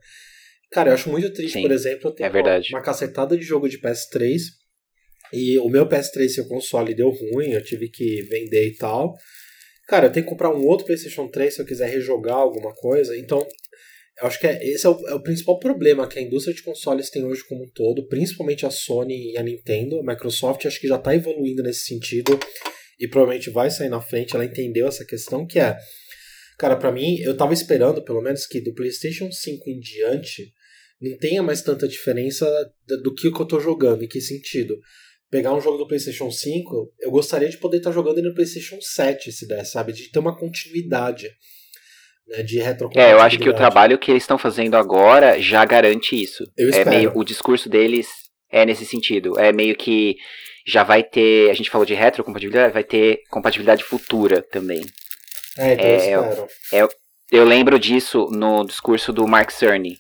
Cara, eu acho muito triste, Sim, por exemplo, eu ter é uma, uma cacetada de jogo de PS3 e o meu PS3, seu console, deu ruim, eu tive que vender e tal. Cara, eu tenho que comprar um outro PlayStation 3 se eu quiser rejogar alguma coisa. Então, eu acho que é, esse é o, é o, principal problema que a indústria de consoles tem hoje como um todo, principalmente a Sony e a Nintendo. A Microsoft acho que já está evoluindo nesse sentido e provavelmente vai sair na frente. Ela entendeu essa questão que é. Cara, para mim, eu tava esperando, pelo menos, que do PlayStation 5 em diante não tenha mais tanta diferença do que que eu tô jogando. Em que sentido? Pegar um jogo do PlayStation 5, eu gostaria de poder estar tá jogando ele no PlayStation 7, se der, sabe? De ter uma continuidade né, de retrocompatibilidade. É, eu acho que o trabalho que eles estão fazendo agora já garante isso. Eu é meio, o discurso deles é nesse sentido. É meio que já vai ter, a gente falou de retrocompatibilidade, vai ter compatibilidade futura também. É, então é, eu espero. É, eu lembro disso no discurso do Mark Cerny,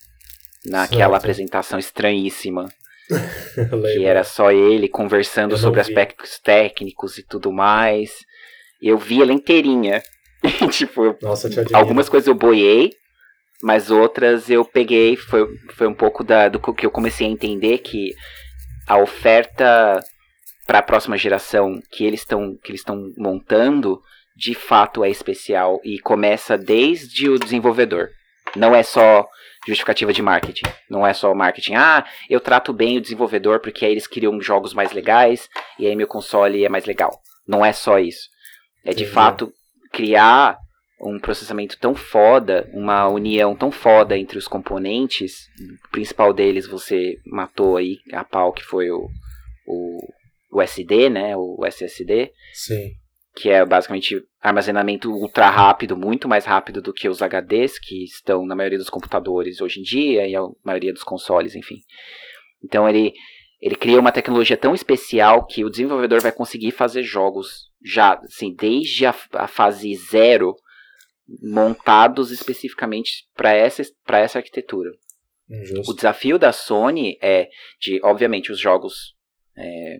naquela certo. apresentação estranhíssima. que era só ele conversando sobre vi. aspectos técnicos e tudo mais. Eu vi ela inteirinha. tipo, Nossa, algumas coisas eu boiei, mas outras eu peguei. Foi, foi um pouco da, do que eu comecei a entender que a oferta para a próxima geração que eles estão que eles estão montando de fato é especial e começa desde o desenvolvedor. Não é só justificativa de marketing. Não é só marketing. Ah, eu trato bem o desenvolvedor porque aí eles criam jogos mais legais e aí meu console é mais legal. Não é só isso. É de fato criar um processamento tão foda, uma união tão foda entre os componentes. O principal deles você matou aí a pau, que foi o, o, o SD, né? O SSD. Sim. Que é basicamente armazenamento ultra rápido, muito mais rápido do que os HDs que estão na maioria dos computadores hoje em dia e a maioria dos consoles, enfim. Então ele, ele cria uma tecnologia tão especial que o desenvolvedor vai conseguir fazer jogos já, assim, desde a, a fase zero montados especificamente para essa, essa arquitetura. Justo. O desafio da Sony é de, obviamente, os jogos é,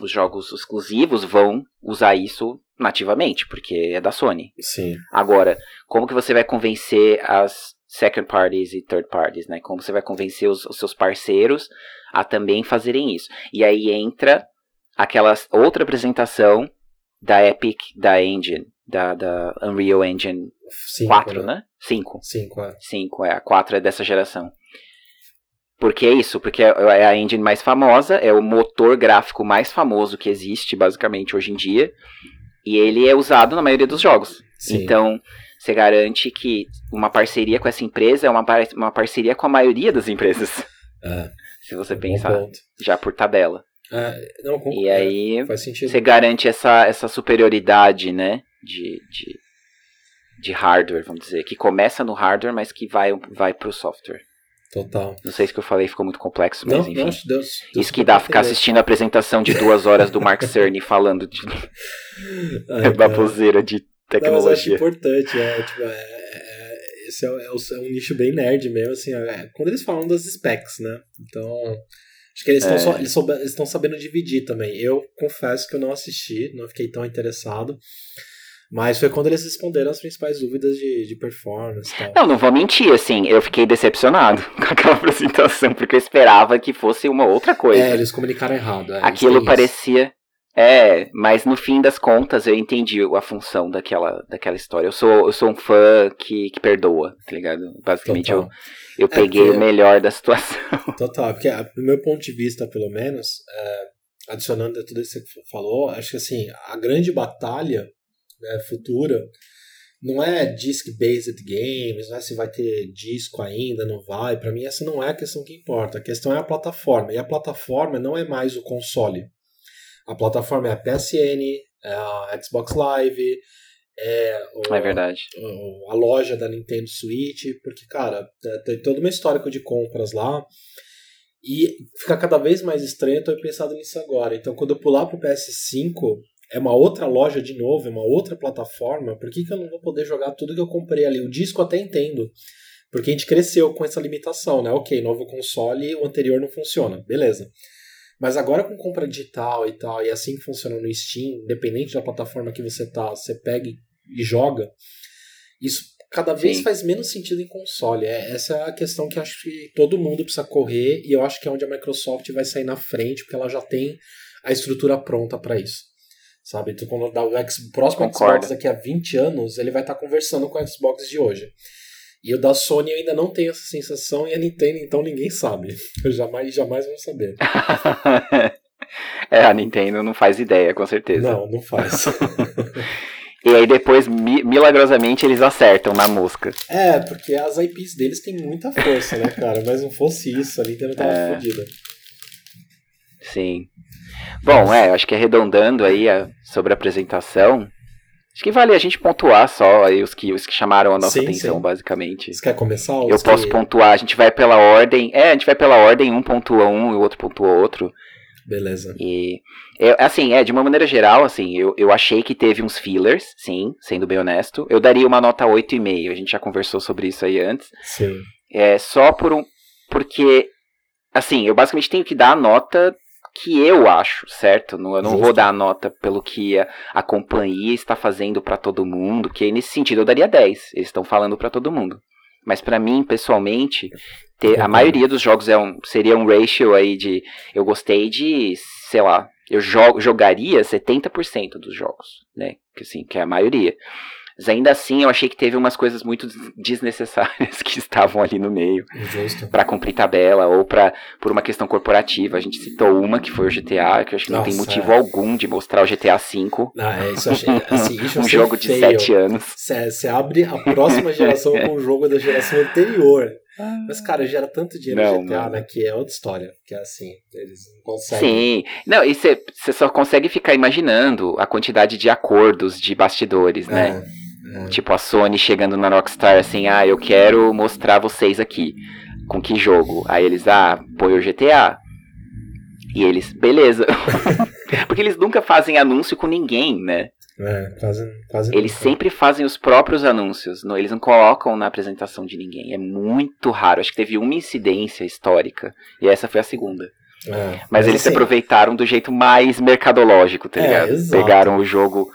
os jogos exclusivos vão usar isso nativamente, porque é da Sony. Sim. Agora, como que você vai convencer as second parties e third parties, né? Como você vai convencer os, os seus parceiros a também fazerem isso? E aí entra aquela outra apresentação da Epic, da Engine, da, da Unreal Engine Cinco, 4, né? 5. 5, é. 5, é. A 4 é dessa geração. Por que isso? Porque é, é a engine mais famosa, é o motor gráfico mais famoso que existe, basicamente, hoje em dia. E ele é usado na maioria dos jogos. Sim. Então, você garante que uma parceria com essa empresa é uma, par uma parceria com a maioria das empresas. É, Se você bom pensar já por tabela. É, não, com- E é, aí, sentido. você garante essa, essa superioridade, né? De, de, de hardware, vamos dizer. Que começa no hardware, mas que vai, vai pro software. Total. Não sei se que eu falei ficou muito complexo, mas Não, enfim. Deus, Deus Isso que dá ficar assistindo a apresentação de duas horas do Mark Cerny falando de Ai, baboseira de Não, mas acho tecnologia. importante, é, tipo, é, é- esse é, é um- é um nicho bem nerd mesmo, assim, é, quando eles falam das specs, né? Então, acho que eles estão É. só- eles soube- eles estão sabendo dividir também. Eu confesso que eu não assisti, não fiquei tão interessado, mas foi quando eles responderam as principais dúvidas de, de performance e tal. Não, não vou mentir, assim, eu fiquei decepcionado com aquela apresentação, porque eu esperava que fosse uma outra coisa. É, eles comunicaram errado. é, eles Aquilo têm isso. parecia. É, mas no fim das contas eu entendi a função daquela, daquela história. Eu sou, eu sou um fã que, que perdoa, tá ligado? Basicamente eu, Total. eu É, peguei o melhor da situação. Total, porque a- do meu ponto de vista, pelo menos, é, adicionando a tudo isso que você falou, acho que assim, a grande batalha né, futura não é disc-based games, não é se vai ter disco ainda, não vai. Pra mim, essa não é a questão que importa. A questão é a plataforma. E a plataforma não é mais o console. A plataforma é a PSN, é a Xbox Live, é, o- É verdade. a loja da Nintendo Switch, porque, cara, tem toda uma histórico de compras lá. E fica cada vez mais estranho eu ter pensado nisso agora. Então, quando eu pular pro PS5, é uma outra loja de novo, é uma outra plataforma. Por que, que eu não vou poder jogar tudo que eu comprei ali? O disco até entendo. Porque a gente cresceu com essa limitação, né? Ok, novo console, o anterior não funciona. Beleza. Mas agora com compra digital e tal, e assim que funciona no Steam, independente da plataforma que você tá, você pega e e joga, isso cada vez Sim. faz menos sentido em console. É, essa é a questão que acho que todo mundo precisa correr, e eu acho que é onde a Microsoft vai sair na frente, porque ela já tem a estrutura pronta para isso. Sabe? Então, quando dá o próximo Concordo. Xbox daqui a 20 anos, ele vai estar conversando com o Xbox de hoje. E o da Sony eu ainda não tenho essa sensação, e a Nintendo, então, ninguém sabe. Eu jamais, jamais vou saber. é, a Nintendo não faz ideia, com certeza. Não, não faz. E aí depois, mi- milagrosamente, eles acertam na mosca. É, porque as IPs deles têm muita força, né, cara? Mas não fosse isso, a Nintendo tava É. fodida. Sim. Bom, é, acho que arredondando aí a- sobre a apresentação, acho que vale a gente pontuar só aí os que, os que chamaram a nossa Sim, atenção, sim. basicamente. Você quer começar? Eu Os posso que- pontuar, a gente vai pela ordem. É, a gente vai pela ordem, um pontua um e o outro pontua outro. Beleza. E eu, assim, é, de uma maneira geral, assim, eu, eu achei que teve uns fillers, sim, sendo bem honesto. Eu daria uma nota 8,5, a gente já conversou sobre isso aí antes. Sim. É só por um. Porque, assim, eu basicamente tenho que dar a nota que eu acho, certo? Não, eu não Justo. vou dar a nota pelo que a, a companhia está fazendo pra todo mundo, que nesse sentido eu daria 10. Eles estão falando pra todo mundo. Mas pra mim, pessoalmente, ter- a maioria dos jogos é um, seria um ratio aí de. Eu gostei de, sei lá, eu jogo, jogaria 70% dos jogos, né? Que assim, que é a maioria. Mas ainda assim, eu achei que teve umas coisas muito desnecessárias que estavam ali no meio. para cumprir tabela ou para por uma questão corporativa. A gente citou uma que foi o GTA, que eu acho que Nossa, não tem motivo é. algum de mostrar o GTA V. Ah, é, isso achei, assim, isso um jogo de 7 anos. Você abre a próxima geração com o jogo da geração anterior. Mas, cara, gera tanto dinheiro não, no GTA, né? Que é outra história. Que é assim, eles não conseguem. Sim. Não, e você só consegue ficar imaginando a quantidade de acordos de bastidores, né? É, é. Tipo a Sony chegando na Rockstar assim, ah, eu quero mostrar vocês aqui. Com que jogo? Aí eles, ah, põe o GTA. E eles, beleza. Porque eles nunca fazem anúncio com ninguém, né? É, quase, quase Eles nunca. sempre fazem os próprios anúncios, não, eles não colocam na apresentação de ninguém. É muito raro. Acho que teve uma incidência histórica e essa foi a segunda. É, mas, mas, eles assim, se aproveitaram do jeito mais mercadológico, tá é, ligado? Pegaram o jogo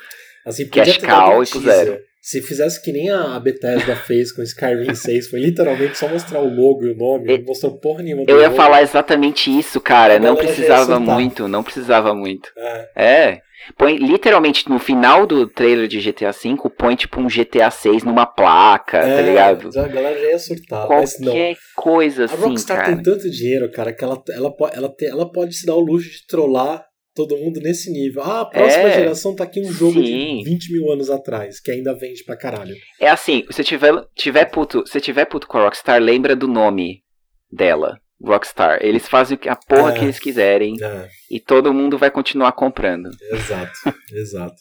assim, cash cow e puseram. Se fizesse que nem a Bethesda fez com Skyrim 6, foi literalmente só mostrar o logo e o nome, não mostrou porra nenhuma do Eu ia logo. falar exatamente isso, cara. Não precisava muito, não precisava muito. É. é. Põe literalmente no final do trailer de GTA V, põe tipo um GTA 6 numa placa, tá é, tá ligado? A galera já ia surtar, Qualquer mas não. coisa assim, A Rockstar cara. tem tanto dinheiro, cara, que ela, ela, ela, tem, ela pode se dar o luxo de trollar todo mundo nesse nível. Ah, a próxima é, geração tá aqui um jogo sim. de 20 mil anos atrás, que ainda vende pra caralho. É assim, se tiver, tiver puto, se tiver puto com a Rockstar, lembra do nome dela. Rockstar. Eles fazem a porra é, que eles quiserem é. e todo mundo vai continuar comprando. Exato, exato.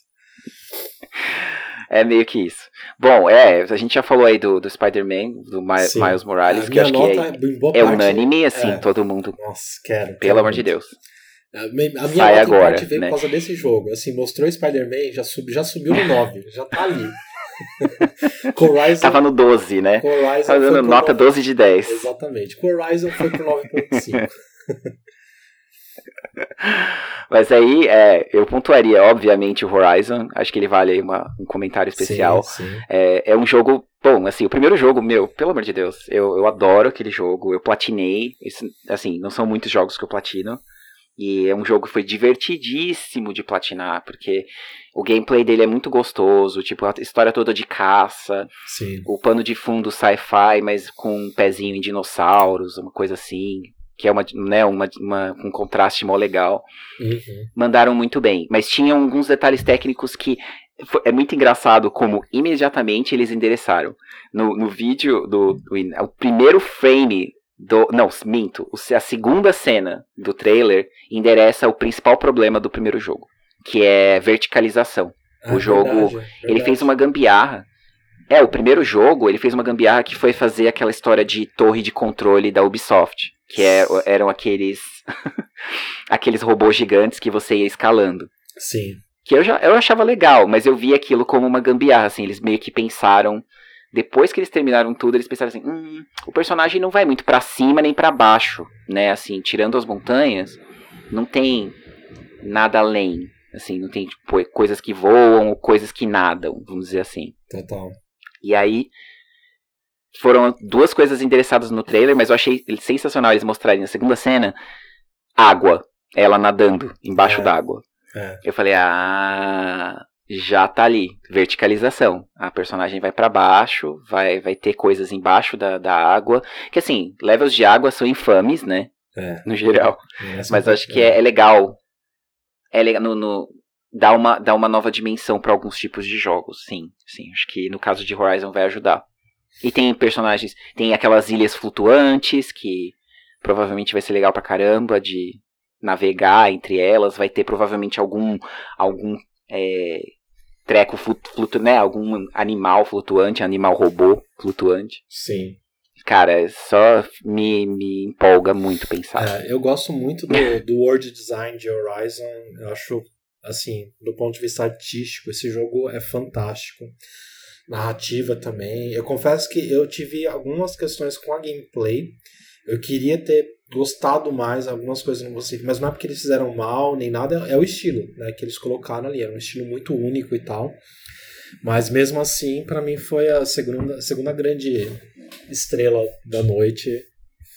É meio que isso. Bom, é, a gente já falou aí do, do Spider-Man, do Miles Morales, que acho que é, é unânime, assim, é. todo mundo. Nossa, quero. Pelo quero amor muito. de Deus. A minha, a minha Sai nota agora, veio né? por causa desse jogo. Assim, mostrou Spider-Man, já, sub, já subiu no 9, já tá ali. Horizon, Tava no 12, né? Horizon Tava dando nota 9... 12 de 10. Exatamente. Com Horizon foi pro 9.5. Mas aí, é, eu pontuaria, obviamente, o Horizon. Acho que ele vale aí uma, um comentário especial. Sim, sim. É, é um jogo Bom, assim, o primeiro jogo, meu, pelo amor de Deus, eu, eu adoro aquele jogo, eu platinei, isso, assim, não são muitos jogos que eu platino, e é um jogo que foi divertidíssimo de platinar, porque o gameplay dele é muito gostoso, tipo, a história toda de caça, Sim. o pano de fundo sci-fi, mas com um pezinho em dinossauros, uma coisa assim, que é uma, né, uma, uma um contraste mó legal. Uhum. Mandaram muito bem, mas tinham alguns detalhes técnicos que é muito engraçado como imediatamente eles endereçaram. No, no vídeo, do, do, o primeiro frame do, não, minto. A segunda cena do trailer endereça o principal problema do primeiro jogo, que é verticalização. Ah, o jogo, verdade, verdade. ele fez uma gambiarra. É, o primeiro jogo, ele fez uma gambiarra que foi fazer aquela história de torre de controle da Ubisoft, que é, eram aqueles aqueles robôs gigantes que você ia escalando. Sim. Que eu já eu achava legal, mas eu vi aquilo como uma gambiarra, assim, eles meio que pensaram depois que eles terminaram tudo, eles pensaram assim: hum, o personagem não vai muito para cima nem para baixo, né? Assim, tirando as montanhas, não tem nada além. Assim, não tem tipo, coisas que voam ou coisas que nadam, vamos dizer assim. Total. E aí foram duas coisas interessadas no trailer, mas eu achei sensacional eles mostrarem na segunda cena água, ela nadando embaixo é, d'água. É. Eu falei, ah, já tá ali, verticalização. A personagem vai para baixo, vai, vai ter coisas embaixo da, da água. Que assim, levels de água são infames, né? É. No geral. É Mas acho que é, é, legal. É legal no, no, dá, uma, dá uma nova dimensão para alguns tipos de jogos, sim. Sim, acho que no caso de Horizon vai ajudar. E tem personagens, tem aquelas ilhas flutuantes que provavelmente vai ser legal pra caramba de navegar entre elas, vai ter provavelmente algum algum é, treco flutuante, né? Algum animal flutuante, animal robô flutuante. Sim. Cara, só me, me empolga muito pensar. É, eu gosto muito do, do world design de Horizon. Eu acho, assim, do ponto de vista artístico, esse jogo é fantástico. Narrativa também. Eu confesso que eu tive algumas questões com a gameplay. Eu queria ter gostado mais, algumas coisas não gostei, mas não é porque eles fizeram mal nem nada, é o estilo, né, que eles colocaram ali, era um estilo muito único e tal. Mas mesmo assim, para mim foi a segunda, a segunda grande estrela da noite.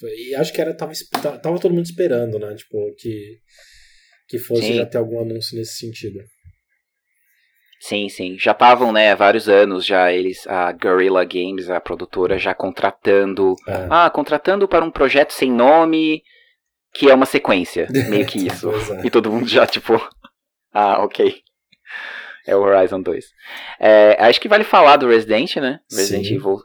E acho que era tava, tava todo mundo esperando, né, tipo que que fosse Sim. já ter algum anúncio nesse sentido. Sim, sim. Já estavam, né, há vários anos já eles, a Guerrilla Games, a produtora, já contratando. É. Ah, contratando para um projeto sem nome, que é uma sequência. Meio que isso. É. E todo mundo já, tipo. Ah, ok. É o Horizon 2. É, acho que vale falar do Resident, né? Resident Sim. Evil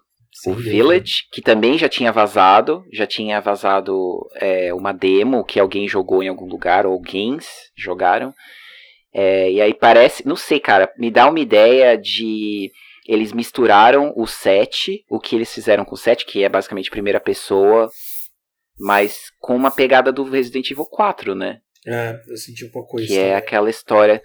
dúvida. Village, que também já tinha vazado, já tinha vazado é, uma demo que alguém jogou em algum lugar, ou alguém jogaram. É, e aí parece, não sei, cara, me dá uma ideia de. Eles misturaram o 7, o que eles fizeram com o 7, que é basicamente primeira pessoa, mas com uma pegada do Resident Evil 4, né? É, eu senti um pouco isso. Que é também. aquela história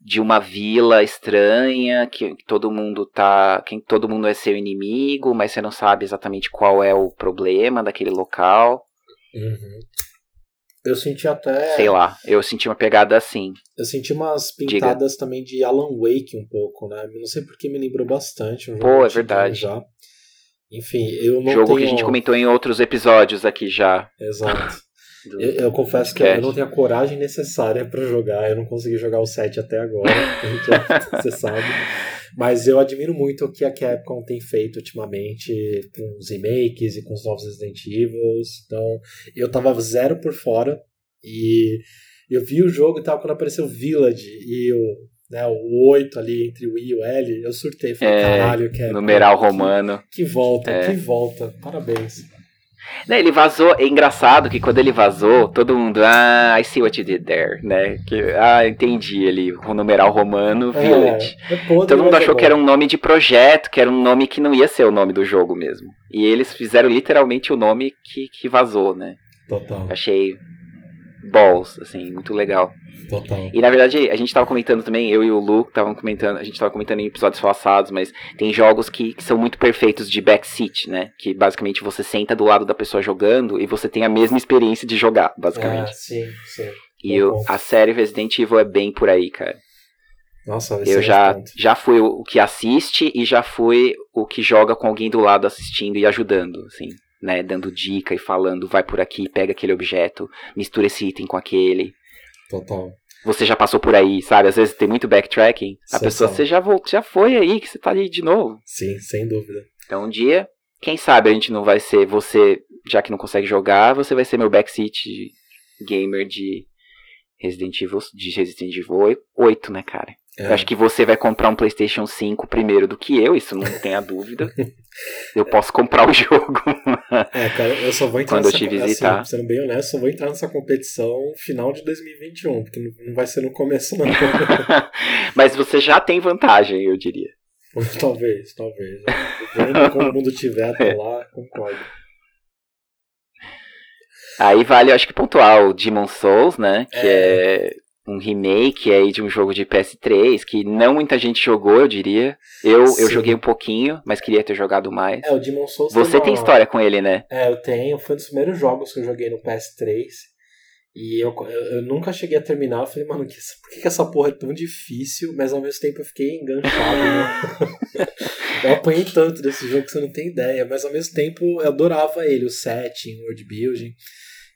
de uma vila estranha, que todo mundo tá. Que todo mundo é seu inimigo, mas você não sabe exatamente qual é o problema daquele local. Uhum. Eu senti até. Sei lá, eu senti uma pegada assim. Eu senti umas pintadas também de Alan Wake um pouco, né? Não sei porque me lembrou bastante. Um jogo Pô, é verdade. Já. Enfim, eu não jogo tenho... que a gente comentou em outros episódios aqui já. Exato. do- Eu, eu confesso que eu não tenho a coragem necessária pra jogar. Eu não consegui jogar o 7 até agora. Você sabe. Mas eu admiro muito o que a Capcom tem feito ultimamente com os remakes e com os novos Resident Evil. Então, eu tava zero por fora. E eu vi o jogo e tal, quando apareceu Village e o, né, o 8 ali entre o I e o L, eu surtei. Falei, É, caralho, Capcom. Numeral que- romano. Que volta, É. que volta. Parabéns. Né, ele vazou, é engraçado que quando ele vazou, todo mundo, ah, I see what you did there, né? Que, ah, entendi ele, o numeral romano, Village. É, é Todo mundo é achou que era um nome de projeto, que era um nome que não ia ser o nome do jogo mesmo. E eles fizeram literalmente o nome que, que vazou, né? Total, Achei balls, assim, muito legal. total. E na verdade, a gente tava comentando também, eu e o Lu estavam comentando, a gente tava comentando em episódios passados, mas tem jogos que, que são muito perfeitos de backseat, né? Que basicamente você senta do lado da pessoa jogando e você tem a mesma experiência de jogar, basicamente. É, sim, sim. e ponto. a série Resident Evil é bem por aí, cara. Nossa, Eu já, já fui o o que assiste e já fui o que joga com alguém do lado assistindo e ajudando, assim, né? Dando dica e falando, vai por aqui, pega aquele objeto, mistura esse item com aquele. Total. Você já passou por aí, sabe? Às vezes tem muito backtracking. A pessoa, você já voltou, já foi aí, que você tá ali de novo. Sim, sem dúvida. Então um dia, quem sabe a gente não vai ser você, já que não consegue jogar, você vai ser meu backseat gamer de Resident Evil, de Resident Evil 8, né, cara? É, Eu acho que você vai comprar um PlayStation 5 primeiro do que eu, isso não tenha dúvida. eu posso comprar o jogo. é, cara, eu só vou entrar Quando eu nessa te co- visitar. Assim, sendo bem honesto, só vou entrar nessa competição final de 2021, porque não- vai ser no começo, não. Mas você já tem vantagem, eu diria. talvez, talvez. Vendo como o mundo tiver É. até lá, concordo. Aí vale, eu acho que pontuar o Demon Souls, né? Que é, um remake aí de um jogo de PS3 que não muita gente jogou, eu diria. Eu, eu joguei um pouquinho, mas queria ter jogado mais. É, o Demon Souls Você tem uma- história com ele, né? É, eu tenho. Foi um dos primeiros jogos que eu joguei no PS3. E eu, eu, eu nunca cheguei a terminar. Eu falei, mano, que, por que, que essa porra é tão difícil? Mas ao mesmo tempo eu fiquei enganchado, né? eu apanhei tanto desse jogo que você não tem ideia. Mas ao mesmo tempo eu adorava ele, o setting, o world building.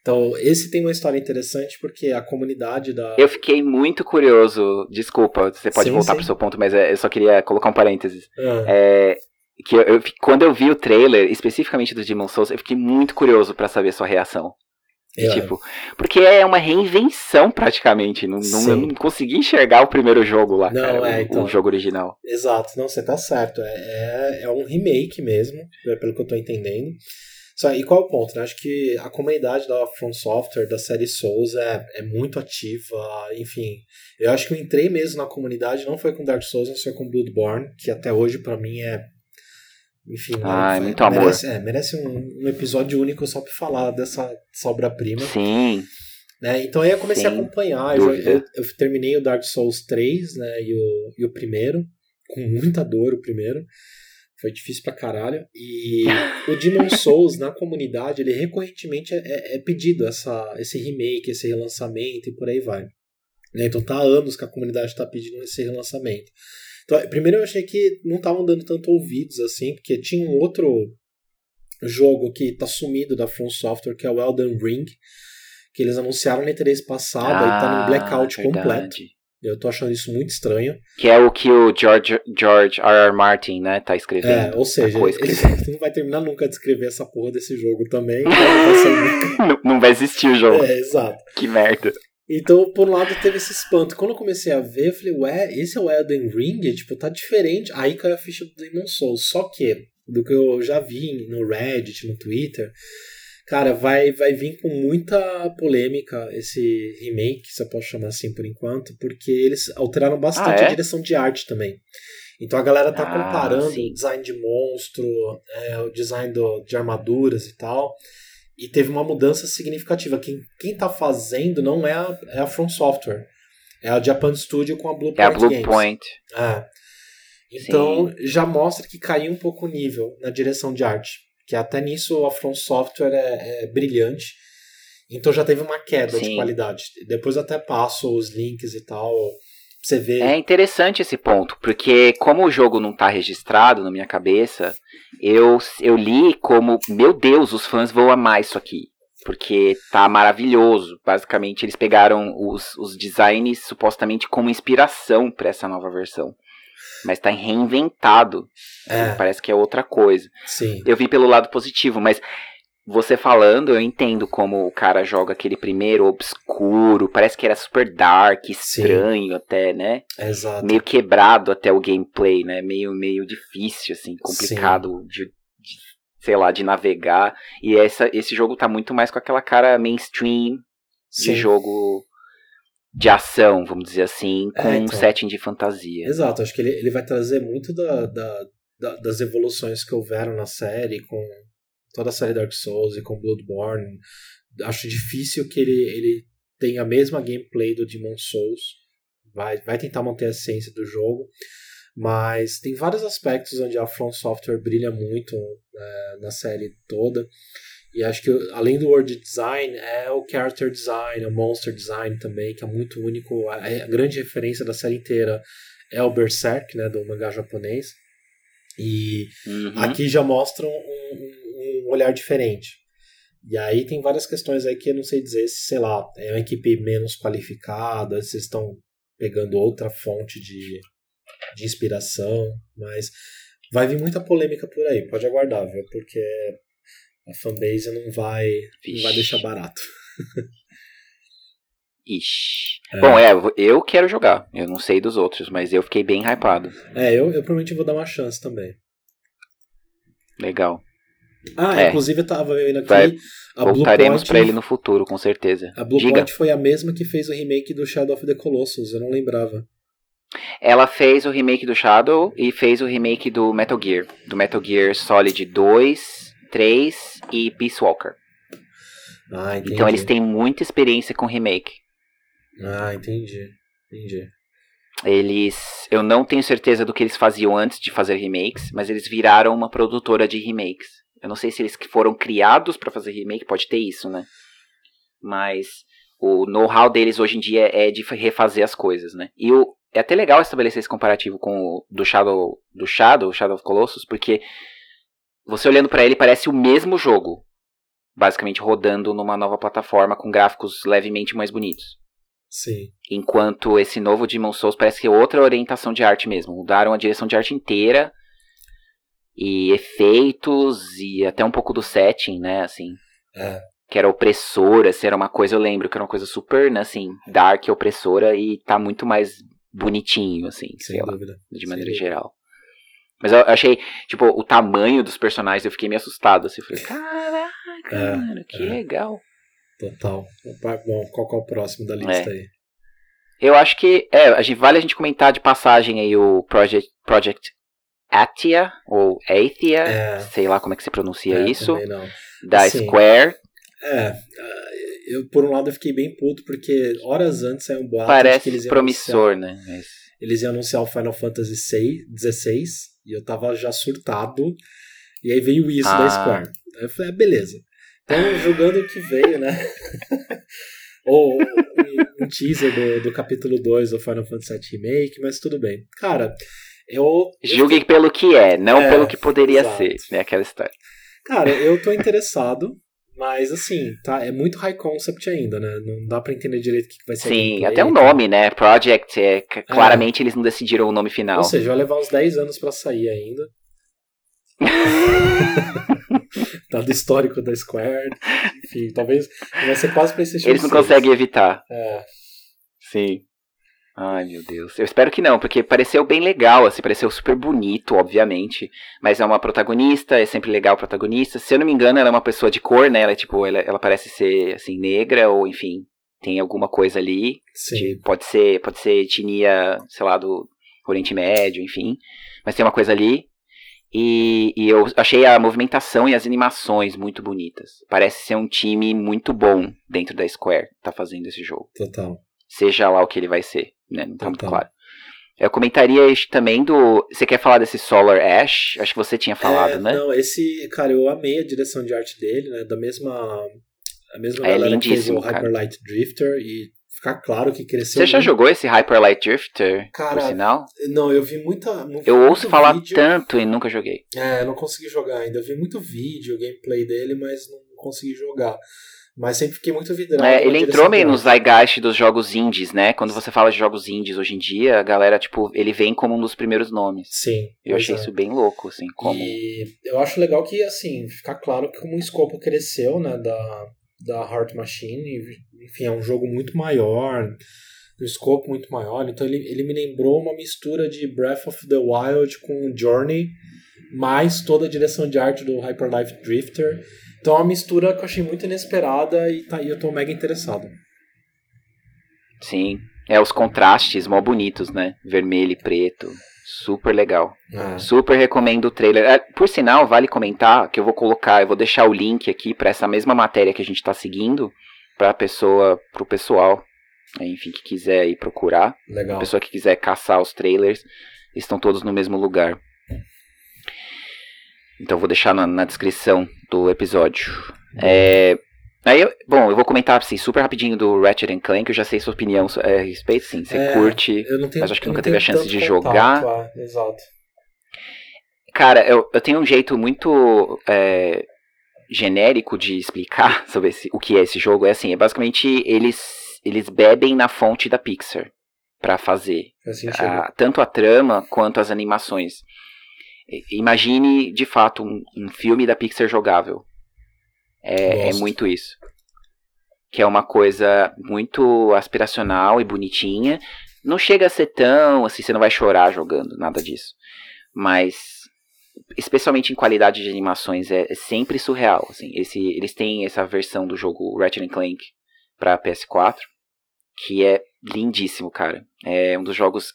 Então, esse tem uma história interessante porque a comunidade da. Eu fiquei muito curioso. Desculpa, você pode Sim, voltar sim. pro seu ponto, mas é, eu só queria colocar um parênteses. Ah, É, que eu, eu quando eu vi o trailer, especificamente do Demon Souls, eu fiquei muito curioso pra saber sua reação. é, Tipo, porque é uma reinvenção praticamente. Não, não, eu não consegui enxergar o primeiro jogo lá, Não, cara, é, o- então. o jogo original. Exato, não, você tá certo. É, é, é um remake mesmo, é pelo que eu tô entendendo. Só, e qual é o ponto? Né? Acho que a comunidade da From Software, da série Souls, é, é muito ativa. Enfim, eu acho que eu entrei mesmo na comunidade, não foi com Dark Souls, mas foi com Bloodborne, que até hoje pra mim é. Enfim, Ah, é muito amor. merece, é, merece um, um episódio único só pra falar dessa, dessa obra-prima. Sim, Né? Então aí eu comecei Sim, a acompanhar. Eu, eu, eu terminei o Dark Souls 3 né, e, o, e o primeiro, com muita dor o primeiro. Foi difícil pra caralho. E o Demon Souls na comunidade, ele recorrentemente é, é- é pedido essa, esse remake, esse relançamento e por aí vai. Né? Então tá há anos que a comunidade tá pedindo esse relançamento. Então, primeiro eu achei que não estavam dando tanto ouvidos assim, porque tinha um outro jogo que tá sumido da From Software, que é o Elden Ring, que eles anunciaram na E3 passada e tá Ah, num blackout verdade. completo. Eu tô achando isso muito estranho. Que é o que o George, George R. R. Martin, né, tá escrevendo. É, ou seja, ele, não vai terminar nunca de escrever essa porra desse jogo também. Não, vai não, não vai existir o jogo. É, exato. Que merda. Então, por um lado, teve esse espanto. Quando eu comecei a ver, eu falei, ué, esse é o Elden Ring? Tipo, tá diferente. Aí caiu a ficha do Demon Souls. Só que, do que eu já vi no Reddit, no Twitter, cara, vai, vai vir com muita polêmica esse remake, se eu posso chamar assim por enquanto, porque eles alteraram bastante ah, é? a direção de arte também. Então a galera tá Ah, comparando sim. o design de monstro, é, o design do, de armaduras e tal. E teve uma mudança significativa. Quem, quem tá fazendo não é a, é a From Software. É a Japan Studio com a Blue É a Point Blue Games. Point. É. Então já mostra que caiu um pouco o nível na direção de arte. Que até nisso a From Software é, é brilhante. Então já teve uma queda de Sim. qualidade. Depois até passo os links e tal. Você ver. É interessante esse ponto, porque como o jogo não tá registrado na minha cabeça, eu, eu li como, meu Deus, os fãs vão amar isso aqui. Porque tá maravilhoso. Basicamente, eles pegaram os, os designs supostamente como inspiração para essa nova versão. Mas tá reinventado. É. Parece que é outra coisa. Sim. Eu vi pelo lado positivo, mas você falando, eu entendo como o cara joga aquele primeiro obscuro, parece que era super dark, estranho até, né? Exato. Meio quebrado até o gameplay, né? Meio, meio difícil, assim, complicado de, de, sei lá, de navegar. E essa, esse jogo tá muito mais com aquela cara mainstream Sim. de jogo de ação, vamos dizer assim, com É, um então. setting de fantasia. Exato, acho que ele, ele vai trazer muito da, da, da- das evoluções que houveram na série, com toda a série Dark Souls e com Bloodborne. Acho difícil que ele, ele tenha a mesma gameplay do Demon Souls. Vai, vai tentar manter a essência do jogo. Mas tem vários aspectos onde a From Software brilha muito é, na série toda. E acho que além do world design, é o character design, o monster design também, que é muito único. A, grande referência da série inteira é o Berserk, né, do mangá japonês. E Uhum. aqui já mostram um, um- um olhar diferente. E aí tem várias questões aí que eu não sei dizer se, sei lá, é uma equipe menos qualificada, se estão pegando outra fonte de, de inspiração, mas vai vir muita polêmica por aí, pode aguardar, viu? Porque a fanbase não vai, não vai deixar barato. Ixi. É. Bom, é, eu quero jogar. Eu não sei dos outros, mas eu fiquei bem hypado. É, eu, eu provavelmente vou dar uma chance também. Legal. Ah, É. inclusive eu tava vendo aqui. Vai- a Voltaremos pra ele no futuro, com certeza. A Blue Diga. Point foi a mesma que fez o remake do Shadow of the Colossus, eu não lembrava. Ela fez o remake do Shadow e fez o remake do Metal Gear. Do Metal Gear Solid 2, 3 e Peace Walker. Ah, entendi. Então eles têm muita experiência com remake. Ah, entendi. Entendi. Eles. Eu não tenho certeza do que eles faziam antes de fazer remakes, mas eles viraram uma produtora de remakes. Eu não sei se eles foram criados pra fazer remake, pode ter isso, né? Mas o know-how deles hoje em dia é de refazer as coisas, né? E o, é até legal estabelecer esse comparativo com o do Shadow, do Shadow, Shadow of Colossus, porque você olhando pra ele parece o mesmo jogo, basicamente rodando numa nova plataforma com gráficos levemente mais bonitos. Sim. Enquanto esse novo Demon Souls parece que é outra orientação de arte mesmo. Mudaram a direção de arte inteira. E efeitos e até um pouco do setting, né, assim. É. Que era opressora, se era uma coisa, eu lembro que era uma coisa super, né, assim, dark, opressora e tá muito mais bonitinho, assim, Sem sei lá, dúvida. de Sem maneira geral. Mas eu achei, tipo, o tamanho dos personagens, eu fiquei meio assustado, assim, eu falei, caraca, cara, que é. legal. Total. Bom, qual é o próximo da lista aí? Eu acho que é, a gente, vale a gente comentar de passagem aí o Project, Project Athia, ou Athia, É. sei lá como é que se pronuncia É, isso, da Assim, Square. É, eu por um lado eu fiquei bem puto porque horas antes saiu um boato de que Parece eles promissor, anunciar, né? Mas, eles iam anunciar o Final Fantasy XVI e eu tava já surtado e aí veio isso Ah. da Square. Aí eu falei, ah, beleza. Então jogando o que veio, né? Ou um, teaser do, do capítulo 2 do Final Fantasy VII Remake, mas tudo bem. Cara, eu. julgue pelo que é, não É, pelo que poderia exato. ser, né? Aquela história. Cara, eu tô interessado, Mas assim, tá, é muito high concept ainda, né? Não dá pra entender direito o que vai ser. Sim, até o nome, né? Project, é, claramente eles não decidiram o nome final. Ou seja, vai levar uns 10 anos para sair ainda. Dado histórico da Square. Enfim, talvez vai ser quase PlayStation Eles não 6. conseguem evitar. É. Sim. Ai, meu Deus. Eu espero que não, porque pareceu bem legal, assim, pareceu super bonito, obviamente. Mas é uma protagonista, é sempre legal protagonista. Se eu não me engano, ela é uma pessoa de cor, né? Ela é tipo, ela, ela parece ser assim, negra, ou enfim, tem alguma coisa ali. Sim. De, pode ser, pode ser etnia, sei lá, do Oriente Médio, enfim. Mas tem uma coisa ali. E, e, eu achei a movimentação e as animações muito bonitas. Parece ser um time muito bom dentro da Square, tá fazendo esse jogo. Total. Seja lá o que ele vai ser né? Não tá muito claro. Eu comentaria também do. Você quer falar desse Solar Ash? Acho que você tinha falado, é, né? Não, esse. Cara, eu amei a direção de arte dele, né? Da mesma. A mesma é galera que fez o cara. Hyper Light Drifter e ficar claro que cresceu. Você já muito. jogou esse Hyper Light Drifter? Cara, por sinal? Não, eu vi muita. muito Eu ouço falar vídeo. tanto e nunca joguei. É, eu não consegui jogar ainda. Eu vi muito vídeo, gameplay dele, mas não consegui jogar. Mas sempre fiquei muito vidrado. É, ele entrou meio no zeitgeist dos jogos indies, né? Quando você fala de jogos indies hoje em dia, a galera, tipo, ele vem como um dos primeiros nomes. Sim. Eu achei é. isso bem louco, assim, como. E eu acho legal que, assim, ficar claro que como o escopo cresceu, né, da, da Heart Machine, enfim, é um jogo muito maior, um escopo muito maior, então ele, ele me lembrou uma mistura de Breath of the Wild com Journey, mais toda a direção de arte do Hyper Life Drifter. Então é uma mistura que eu achei muito inesperada e tá, e eu tô mega interessado. Sim. É, os contrastes mó bonitos, né? Vermelho e preto. Super legal. Ah, Super recomendo o trailer. É, por sinal, vale comentar que eu vou colocar, eu vou deixar o link aqui para essa mesma matéria que a gente tá seguindo, pra pessoa, pro pessoal, enfim, que quiser aí procurar. legal. A pessoa que quiser caçar os trailers, estão todos no mesmo lugar. Então vou deixar na, na descrição do episódio. É, aí eu- bom, eu vou comentar assim, super rapidinho do Ratchet Clank, eu já sei sua opinião é, a respeito, sim. Você É, curte. Eu não tenho, mas acho que eu nunca não teve a chance de contato, jogar. ah, exato. Cara, eu, eu tenho um jeito muito é, genérico de explicar sobre esse- o que é esse jogo. É assim, é basicamente eles, eles bebem na fonte da Pixar pra fazer Faz sentido. a- tanto a trama quanto as animações. Imagine, de fato, um, um filme da Pixar jogável. É, é muito isso. Que é uma coisa muito aspiracional e bonitinha. Não chega a ser tão assim, você não vai chorar jogando, nada disso. Mas, especialmente em qualidade de animações, é, é sempre surreal. Assim. Esse, eles têm essa versão do jogo Ratchet Clank para PS4, que é lindíssimo, cara. É um dos jogos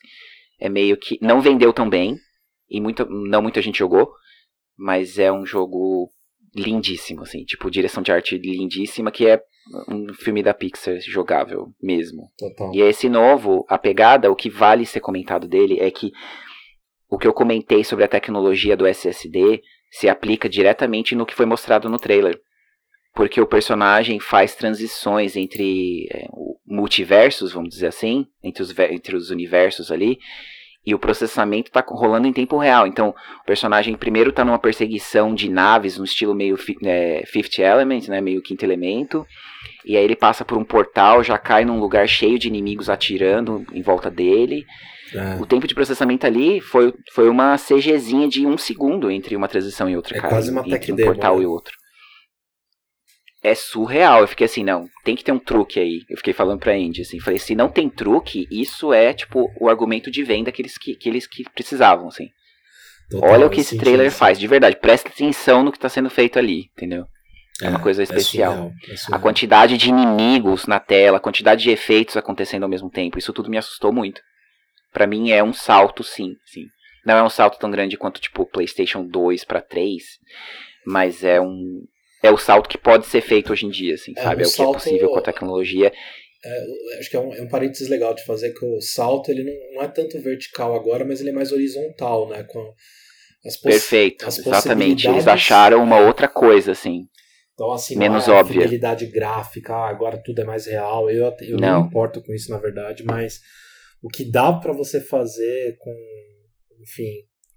é meio que não vendeu tão bem e muita, não muita gente jogou, mas é um jogo lindíssimo, assim, tipo direção de arte lindíssima, que é um filme da Pixar jogável mesmo. Total. E esse novo, a pegada, o que vale ser comentado dele é que o que eu comentei sobre a tecnologia do SSD se aplica diretamente no que foi mostrado no trailer. Porque o personagem faz transições entre é, multiversos, vamos dizer assim, entre os, entre os universos ali, e o processamento está rolando em tempo real. Então, o personagem primeiro está numa perseguição de naves, no estilo meio é, Fifth Element, né, meio quinto elemento, e aí ele passa por um portal, já cai num lugar cheio de inimigos atirando em volta dele. É. O tempo de processamento ali foi, foi uma CGzinha de um segundo entre uma transição e outra, É cara. quase uma entre tech um demo, portal né? e outro. É surreal. Eu fiquei assim, não, tem que ter um truque aí. Eu fiquei falando pra Andy, assim. Falei, se não tem truque, isso é, tipo, o argumento de venda que eles, que, que eles que precisavam, assim. Total, Olha o que esse trailer faz, de verdade. Presta atenção no que tá sendo feito ali, entendeu? É uma coisa especial. surreal, é A surreal. quantidade de inimigos na tela, a quantidade de efeitos acontecendo ao mesmo tempo, isso tudo me assustou muito. Pra mim é um salto, sim, sim. Não é um salto tão grande quanto tipo PlayStation 2 pra 3, mas é um é o salto que pode ser feito hoje em dia, assim, É, sabe? um É o que é salto- possível com a tecnologia. É, acho que é um, é um parênteses legal de fazer que o salto ele não, não é tanto vertical agora, mas ele é mais horizontal, né? Com as Perfeito, as exatamente. Eles acharam uma outra coisa, assim. Então, assim, menos é a óbvia. fidelidade gráfica, ah, agora tudo é mais real. Eu, eu Não. não importo com isso, na verdade, mas o que dá pra você fazer com, enfim,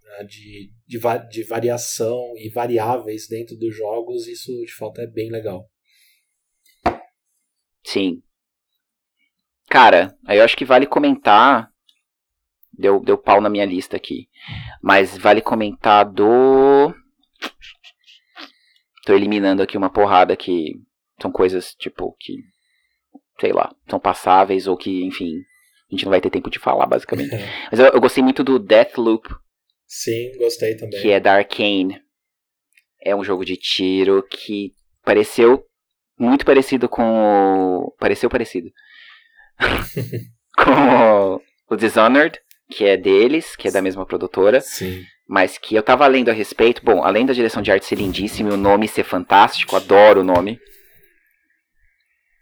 né, de, de, va- de variação e variáveis dentro dos jogos, isso de fato é bem legal. Sim. Cara, aí eu acho que vale comentar. Deu, deu pau na minha lista aqui. Mas vale comentar do. Tô eliminando aqui uma porrada que são coisas, tipo, que. Sei lá, são passáveis ou que, enfim. A gente não vai ter tempo de falar, basicamente. Mas eu, eu gostei muito do Deathloop. Sim, gostei também. Que é da Arkane. É um jogo de tiro que pareceu muito parecido com o. Pareceu parecido. com o, o Dishonored, que é deles, que é da mesma produtora. Sim. Mas que eu tava lendo a respeito. Bom, além da direção de arte ser lindíssima e o nome ser fantástico, adoro o nome.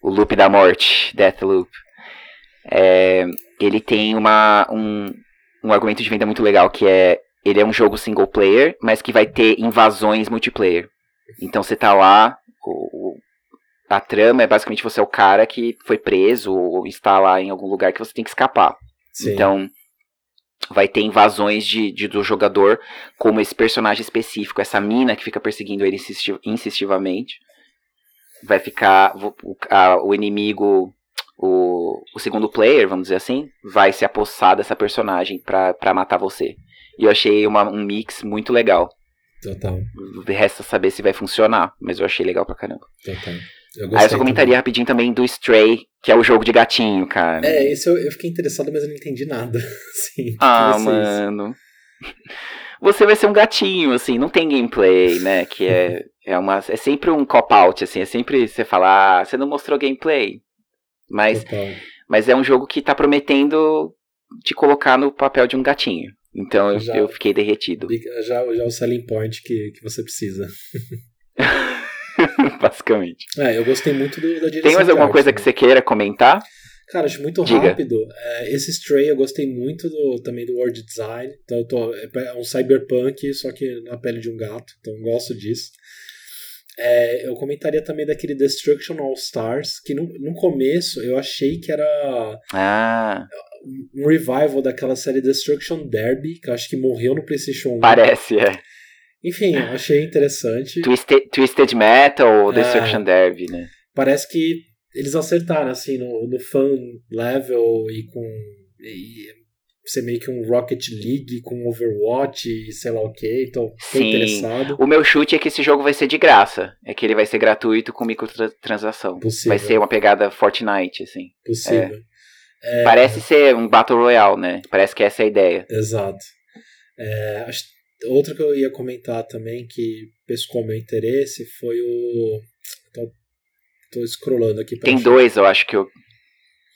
O Loop da Morte, Deathloop. É, ele tem uma, um, um argumento de venda muito legal que é ele é um jogo single player, mas que vai ter invasões multiplayer. Então você tá lá, o, a trama é basicamente você é o cara que foi preso ou está lá em algum lugar que você tem que escapar. Sim. Então vai ter invasões de, de, do jogador como esse personagem específico, essa mina que fica perseguindo ele insistiv insistivamente. Vai ficar o, a, o inimigo o, o segundo player, vamos dizer assim, vai se apossar dessa personagem pra, pra matar você. E eu achei uma, um mix muito legal. Total. Resta saber se vai funcionar, mas eu achei legal pra caramba. Total. Eu Aí eu só comentaria também. rapidinho também do Stray, que é o jogo de gatinho, cara. É, esse eu, eu fiquei interessado, mas eu não entendi nada. Sim, ah, mano. Você vai ser um gatinho, assim, não tem gameplay, né? Que é, é, uma, é sempre um cop-out, assim, é sempre você falar, ah, você não mostrou gameplay. Mas, mas é um jogo que tá prometendo te colocar no papel de um gatinho. Então já, eu fiquei derretido. Já, já o selling point que, que você precisa. Basicamente. É, eu gostei muito do, da direção. Tem mais alguma arte, coisa né? que você queira comentar? Cara, acho muito Diga. rápido. É, esse Stray eu gostei muito do, também do world design. Então eu tô, é um cyberpunk, só que na pele de um gato. Então eu gosto disso. É, eu comentaria também daquele Destruction All Stars, que no, no começo eu achei que era ah. Um revival daquela série Destruction Derby, que eu acho que morreu no PlayStation 1. Parece, é. Enfim, eu achei interessante. Twisted, Twisted Metal ou Destruction É. Derby, né? Parece que eles acertaram, assim, no, no fan level e com. E ser meio que um Rocket League com Overwatch e sei lá o que. Então, tô Sim. interessado. O meu chute é que esse jogo vai ser de graça. É que ele vai ser gratuito com microtransação. Possível. Vai ser uma pegada Fortnite, assim. Possível. É, Parece ser um Battle Royale, né? Parece que essa é a ideia. Exato. É, outra que eu ia comentar também que pescou meu interesse foi o. Tô, tô scrollando aqui pra Tem achar. dois, eu acho que eu.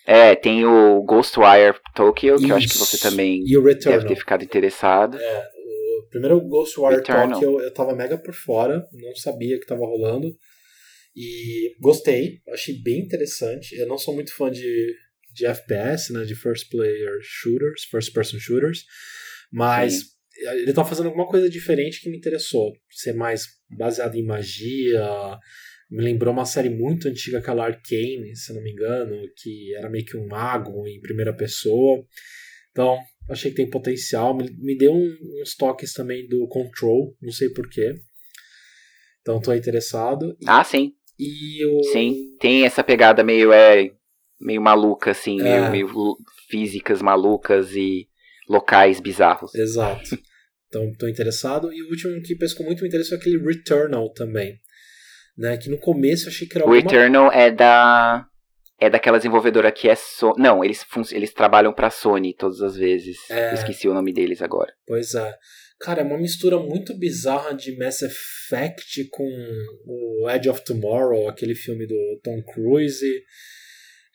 É, tem o Ghostwire Tokyo, que eu acho que você Isso. também deve ter ficado interessado. É, o primeiro Ghostwire Returnal. Tokyo eu tava mega por fora, não sabia que tava rolando. E gostei, achei bem interessante. Eu não sou muito fã de, de FPS, né, de first player shooters, first person shooters, mas Sim. ele tá fazendo alguma coisa diferente que me interessou. Ser mais baseado em magia. Me lembrou uma série muito antiga, aquela Arcane, se eu não me engano, que era meio que um mago em primeira pessoa. Então, achei que tem potencial. Me, me deu um- uns toques também do Control, não sei porquê. Então, tô interessado. Ah, sim, E o. sim. Tem essa pegada meio, é, meio maluca, assim, É. meio, meio físicas malucas e locais bizarros. Exato. Então, tô interessado. E o último que pescou muito me interesse foi aquele Returnal também. Né? Que no começo eu achei que era O alguma Eternal é da. É daquela desenvolvedora que é so... Não, eles, fun- eles trabalham pra Sony todas as vezes. É. Esqueci o nome deles agora. Pois é. Cara, é uma mistura muito bizarra de Mass Effect com o Edge of Tomorrow, aquele filme do Tom Cruise.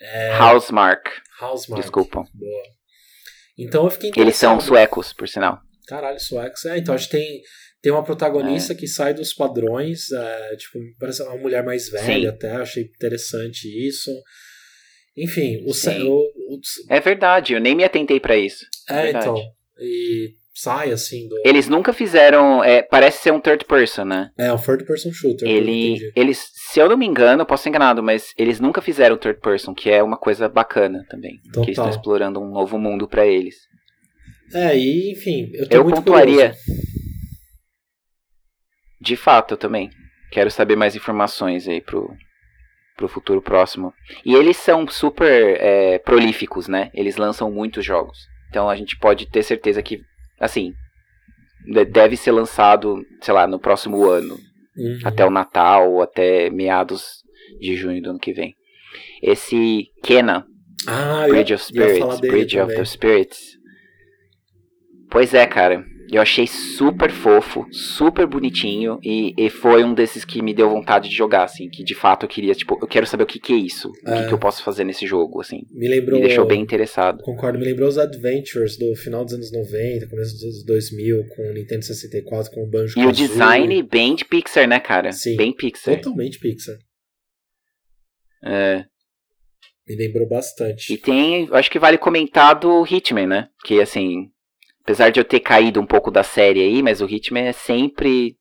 É, Housemark, Housemarque. desculpa. Boa. Então eu fiquei Eles são suecos, por sinal. Caralho, suecos. É, então a gente tem, tem uma protagonista que sai dos padrões, é, tipo, parece uma mulher mais velha Sim. até, achei interessante isso. Enfim, o, o, o É verdade, eu nem me atentei pra isso. É, Verdade. então. E sai assim do. Eles nunca fizeram. é, parece ser um third person, né? É um third person shooter. que eu Ele, eles, se eu não me engano, posso ser enganado, mas eles nunca fizeram third person, que é uma coisa bacana também. Que eles estão Total. explorando um novo mundo pra eles. É, e enfim, eu tô Eu muito pontuaria. curioso. De fato, eu também. Quero saber mais informações aí pro, pro futuro próximo. E eles são super é, prolíficos, né? Eles lançam muitos jogos. Então a gente pode ter certeza que, assim, deve ser lançado, sei lá, no próximo ano. Uhum. Até o Natal, ou até meados de junho do ano que vem. Esse Kena, ah, Bridge of Spirits, Bridge também. of the Spirits. Pois é, cara. Eu achei super fofo, super bonitinho e, e, foi um desses que me deu vontade de jogar, assim, que de fato eu queria, tipo, eu quero saber o que, que é isso, é. o que, que, eu posso fazer nesse jogo, assim. Me lembrou. Me deixou bem interessado. Concordo, me lembrou os Adventures do final dos anos 90, começo dos anos 2000, com o Nintendo 64, com o Banjo E o design bem de Pixar, né, cara? Sim. Bem Pixar. Totalmente Pixar. É. Me lembrou bastante. E tem, acho que vale comentar do Hitman, né? Que assim, apesar de eu ter caído um pouco da série aí, mas o Hitman é sempre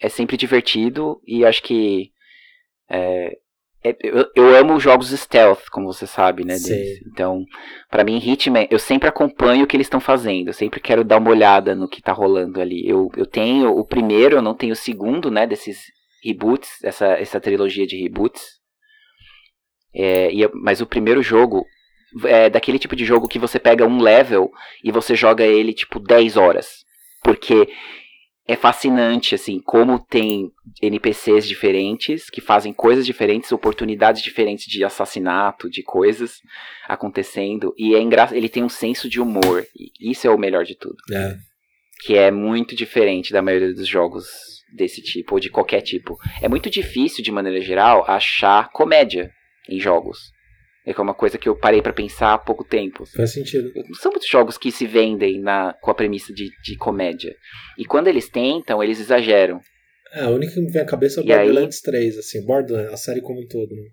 é sempre divertido e acho que é, é, eu, eu, amo jogos stealth, como você sabe, né? Então, para mim, Hitman, eu sempre acompanho o que eles estão fazendo. Eu sempre quero dar uma olhada no que tá rolando ali. Eu, eu tenho o primeiro, eu não tenho o segundo, né? Desses reboots, essa, essa trilogia de reboots. É, e, mas o primeiro jogo é daquele tipo de jogo que você pega um level e você joga ele tipo 10 horas. Porque é fascinante, assim, como tem NPCs diferentes que fazem coisas diferentes, oportunidades diferentes de assassinato, de coisas acontecendo. E é engraçado, ele tem um senso de humor. E isso é o melhor de tudo. É. Que é muito diferente da maioria dos jogos desse tipo, ou de qualquer tipo. É muito difícil, de maneira geral, achar comédia em jogos. É uma coisa que eu parei para pensar há pouco tempo. Faz sentido. Não são muitos jogos que se vendem na, com a premissa de, de comédia. E quando eles tentam, eles exageram. É, a única que me vem à cabeça é o Borderlands aí, 3, assim, Borderlands, a série como um todo. Né?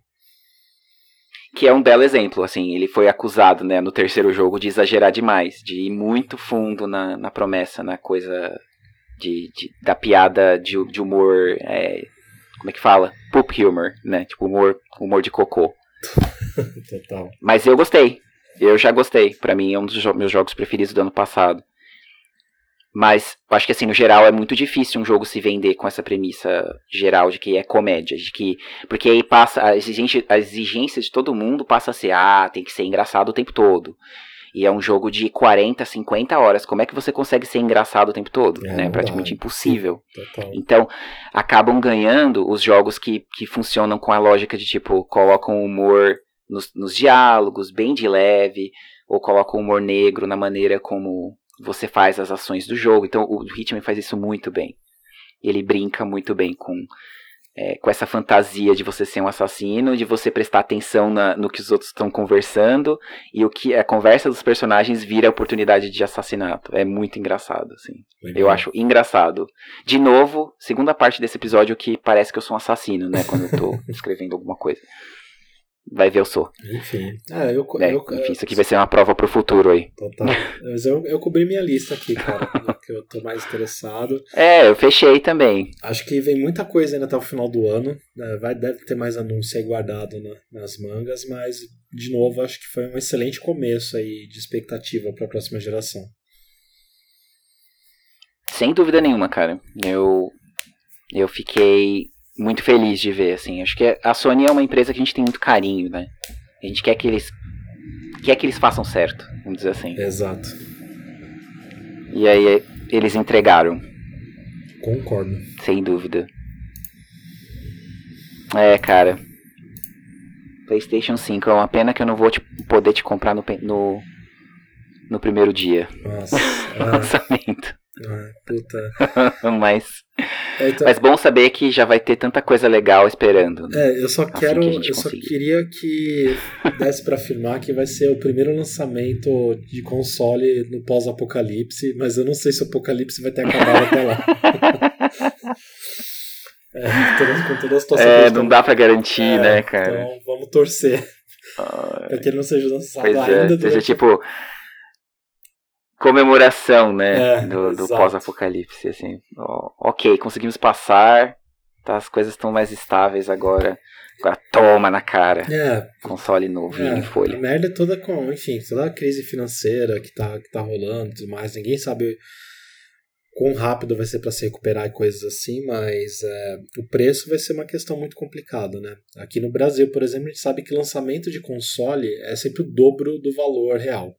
Que é um belo exemplo, assim, ele foi acusado, né, no terceiro jogo de exagerar demais, de ir muito fundo na, na promessa, na coisa de, de da piada de, de humor é, como é que fala? Poop humor, né? Tipo, humor, humor de cocô. Total. Mas eu gostei. Eu já gostei. Para mim é um dos meus jogos preferidos do ano passado. Mas acho que assim, no geral, é muito difícil um jogo se vender com essa premissa geral de que é comédia, de que. Porque aí passa. A exigência, a exigência de todo mundo passa a ser, ah, tem que ser engraçado o tempo todo. E é um jogo de 40, 50 horas. Como é que você consegue ser engraçado o tempo todo? É, né? Praticamente impossível. então, acabam ganhando os jogos que, que funcionam com a lógica de tipo, colocam humor nos, nos diálogos, bem de leve, ou colocam humor negro na maneira como você faz as ações do jogo. Então, o Hitman faz isso muito bem. Ele brinca muito bem com é, com essa fantasia de você ser um assassino, de você prestar atenção na, no que os outros estão conversando e o que a conversa dos personagens vira a oportunidade de assassinato. É muito engraçado, assim. Legal. Eu acho engraçado. De novo, segunda parte desse episódio que parece que eu sou um assassino, né, quando eu tô escrevendo alguma coisa vai ver eu sou. Enfim. Ah, eu, é, eu, enfim, isso aqui vai ser uma prova pro futuro aí. Total. Mas eu, eu cobri minha lista aqui, cara, que eu tô mais interessado. É, eu fechei também. Acho que vem muita coisa ainda até o final do ano. Né? Vai, deve ter mais anúncio aí guardado na, nas mangas, mas, de novo, acho que foi um excelente começo aí de expectativa para a próxima geração. Sem dúvida nenhuma, cara. Eu, eu fiquei muito feliz de ver, assim. Acho que a Sony é uma empresa que a gente tem muito carinho, né? A gente quer que eles quer que eles façam certo, vamos dizer assim. Exato. E aí eles entregaram. Concordo. Sem dúvida. É, cara. PlayStation 5 é uma pena que eu não vou te, poder te comprar no, no, no primeiro dia. Nossa. Lançamento. Ah, puta. mas, é, então, mas bom saber que já vai ter tanta coisa legal esperando. Né? É, eu só assim quero, que eu só queria que desse para afirmar que vai ser o primeiro lançamento de console no pós-apocalipse, mas eu não sei se o apocalipse vai ter acabado até lá. é, com toda a situação. É, não dá para garantir, é, né, cara? Então vamos torcer. Ah, para que ele não seja lançado é, ainda. É, seja tipo comemoração, né, é, do, do pós-apocalipse, assim. ok, conseguimos passar, tá, as coisas estão mais estáveis agora. Agora toma na cara. É. Console novo é, em folha. A merda é toda com, enfim, toda a crise financeira que tá, que tá rolando e tudo mais. Ninguém sabe quão rápido vai ser para se recuperar e coisas assim, mas é, o preço vai ser uma questão muito complicada, né? Aqui no Brasil, por exemplo, a gente sabe que lançamento de console é sempre o dobro do valor real.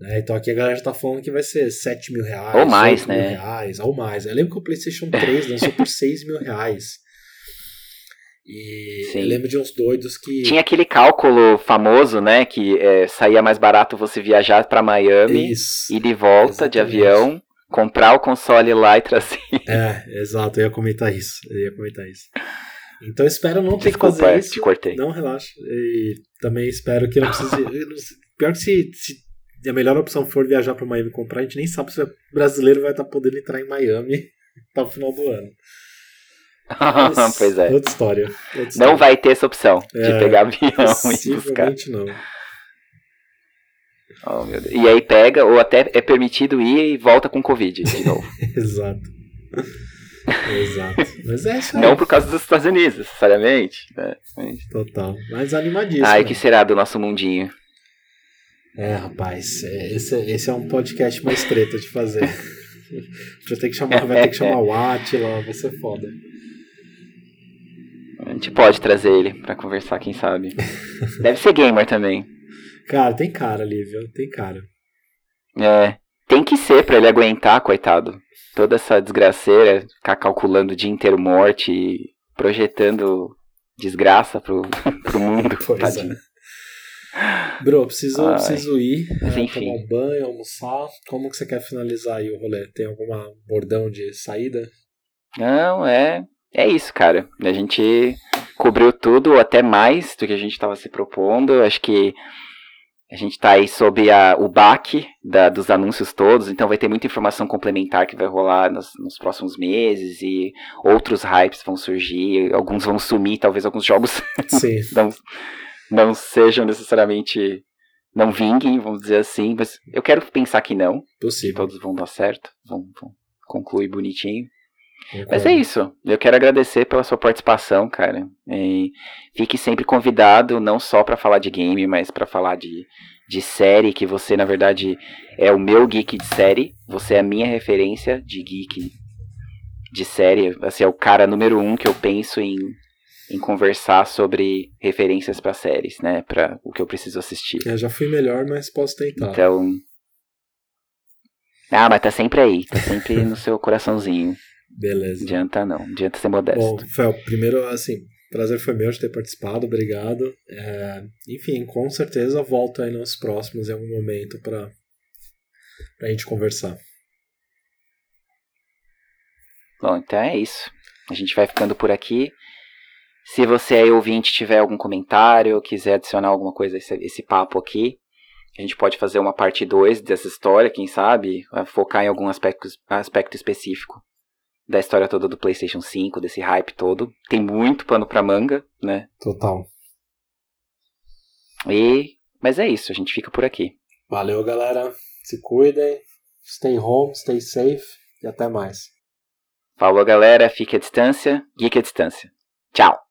Né? Então aqui a galera já tá falando que vai ser 7 mil reais, ou mais, né? mil reais, ou mais. Eu lembro que o PlayStation 3 lançou por 6 mil reais. E Sim. eu lembro de uns doidos que. Tinha aquele cálculo famoso, né? Que é, saía mais barato você viajar para Miami Isso, e de volta exatamente. de avião, comprar o console lá e trazer. É, exato, eu ia comentar isso. Eu ia comentar isso. Então espero não ter Desculpa, que fazer isso. Te cortei. Não, relaxa. E também espero que não precise. Pior que se, se a melhor opção for viajar para Miami comprar, a gente nem sabe se o brasileiro vai estar tá podendo entrar em Miami até o final do ano. pois é. Outra história, outra história. Não vai ter essa opção de é, pegar avião e buscar. não. Oh, e aí pega, ou até é permitido ir e volta com Covid de novo. Exato. Exato. Mas é isso aí. Não por causa dos Estados Unidos, necessariamente. Né? Total. Mas animadíssimo. Ai, o que será do nosso mundinho? É, rapaz, é, esse, esse é um podcast mais treta de fazer. vai ter que chamar, vai ter que chamar o Atila, vai ser foda. A gente pode trazer ele pra conversar, quem sabe. Deve ser gamer também. Cara, tem cara ali, viu? Tem cara. É. Tem que ser pra ele aguentar, coitado. Toda essa desgraceira, ficar calculando o dia inteiro morte e projetando desgraça pro, pro mundo. Pois é. Bro, preciso, preciso ir, é, tomar um banho, almoçar. Como que você quer finalizar aí o rolê? Tem alguma bordão de saída? Não, é é isso, cara. A gente cobriu tudo, até mais do que a gente estava se propondo. Acho que a gente está aí sob a, o baque da, dos anúncios todos, então vai ter muita informação complementar que vai rolar nos, nos, próximos meses e outros hypes vão surgir, alguns vão sumir, talvez alguns jogos não, não sejam necessariamente. não vinguem, vamos dizer assim, mas eu quero pensar que não. Possível. Que todos vão dar certo, vão, vão concluir bonitinho. Mas é isso. Eu quero agradecer pela sua participação, cara. E fique sempre convidado, não só para falar de game, mas para falar de, de série, que você, na verdade, é o meu geek de série. Você é a minha referência de geek de série. Você é o cara número um que eu penso em, em conversar sobre referências para séries, né? Para o que eu preciso assistir. Eu já fui melhor, mas posso tentar. Então. Ah, mas tá sempre aí, tá sempre no seu coraçãozinho. Beleza. Adianta não, adianta ser modesto. Bom, Fel, primeiro, assim, prazer foi meu de ter participado, obrigado. É, enfim, com certeza volto aí nos próximos em algum momento para a gente conversar. Bom, então é isso. A gente vai ficando por aqui. Se você aí ouvinte tiver algum comentário, quiser adicionar alguma coisa a esse, esse papo aqui, a gente pode fazer uma parte 2 dessa história, quem sabe, focar em algum aspecto, aspecto específico da história toda do PlayStation 5, desse hype todo. Tem muito pano pra manga, né? Total. E. Mas é isso, a gente fica por aqui. Valeu, galera. Se cuidem. Stay home, stay safe e até mais. Falou, galera. Fique à distância. Geek à distância. Tchau.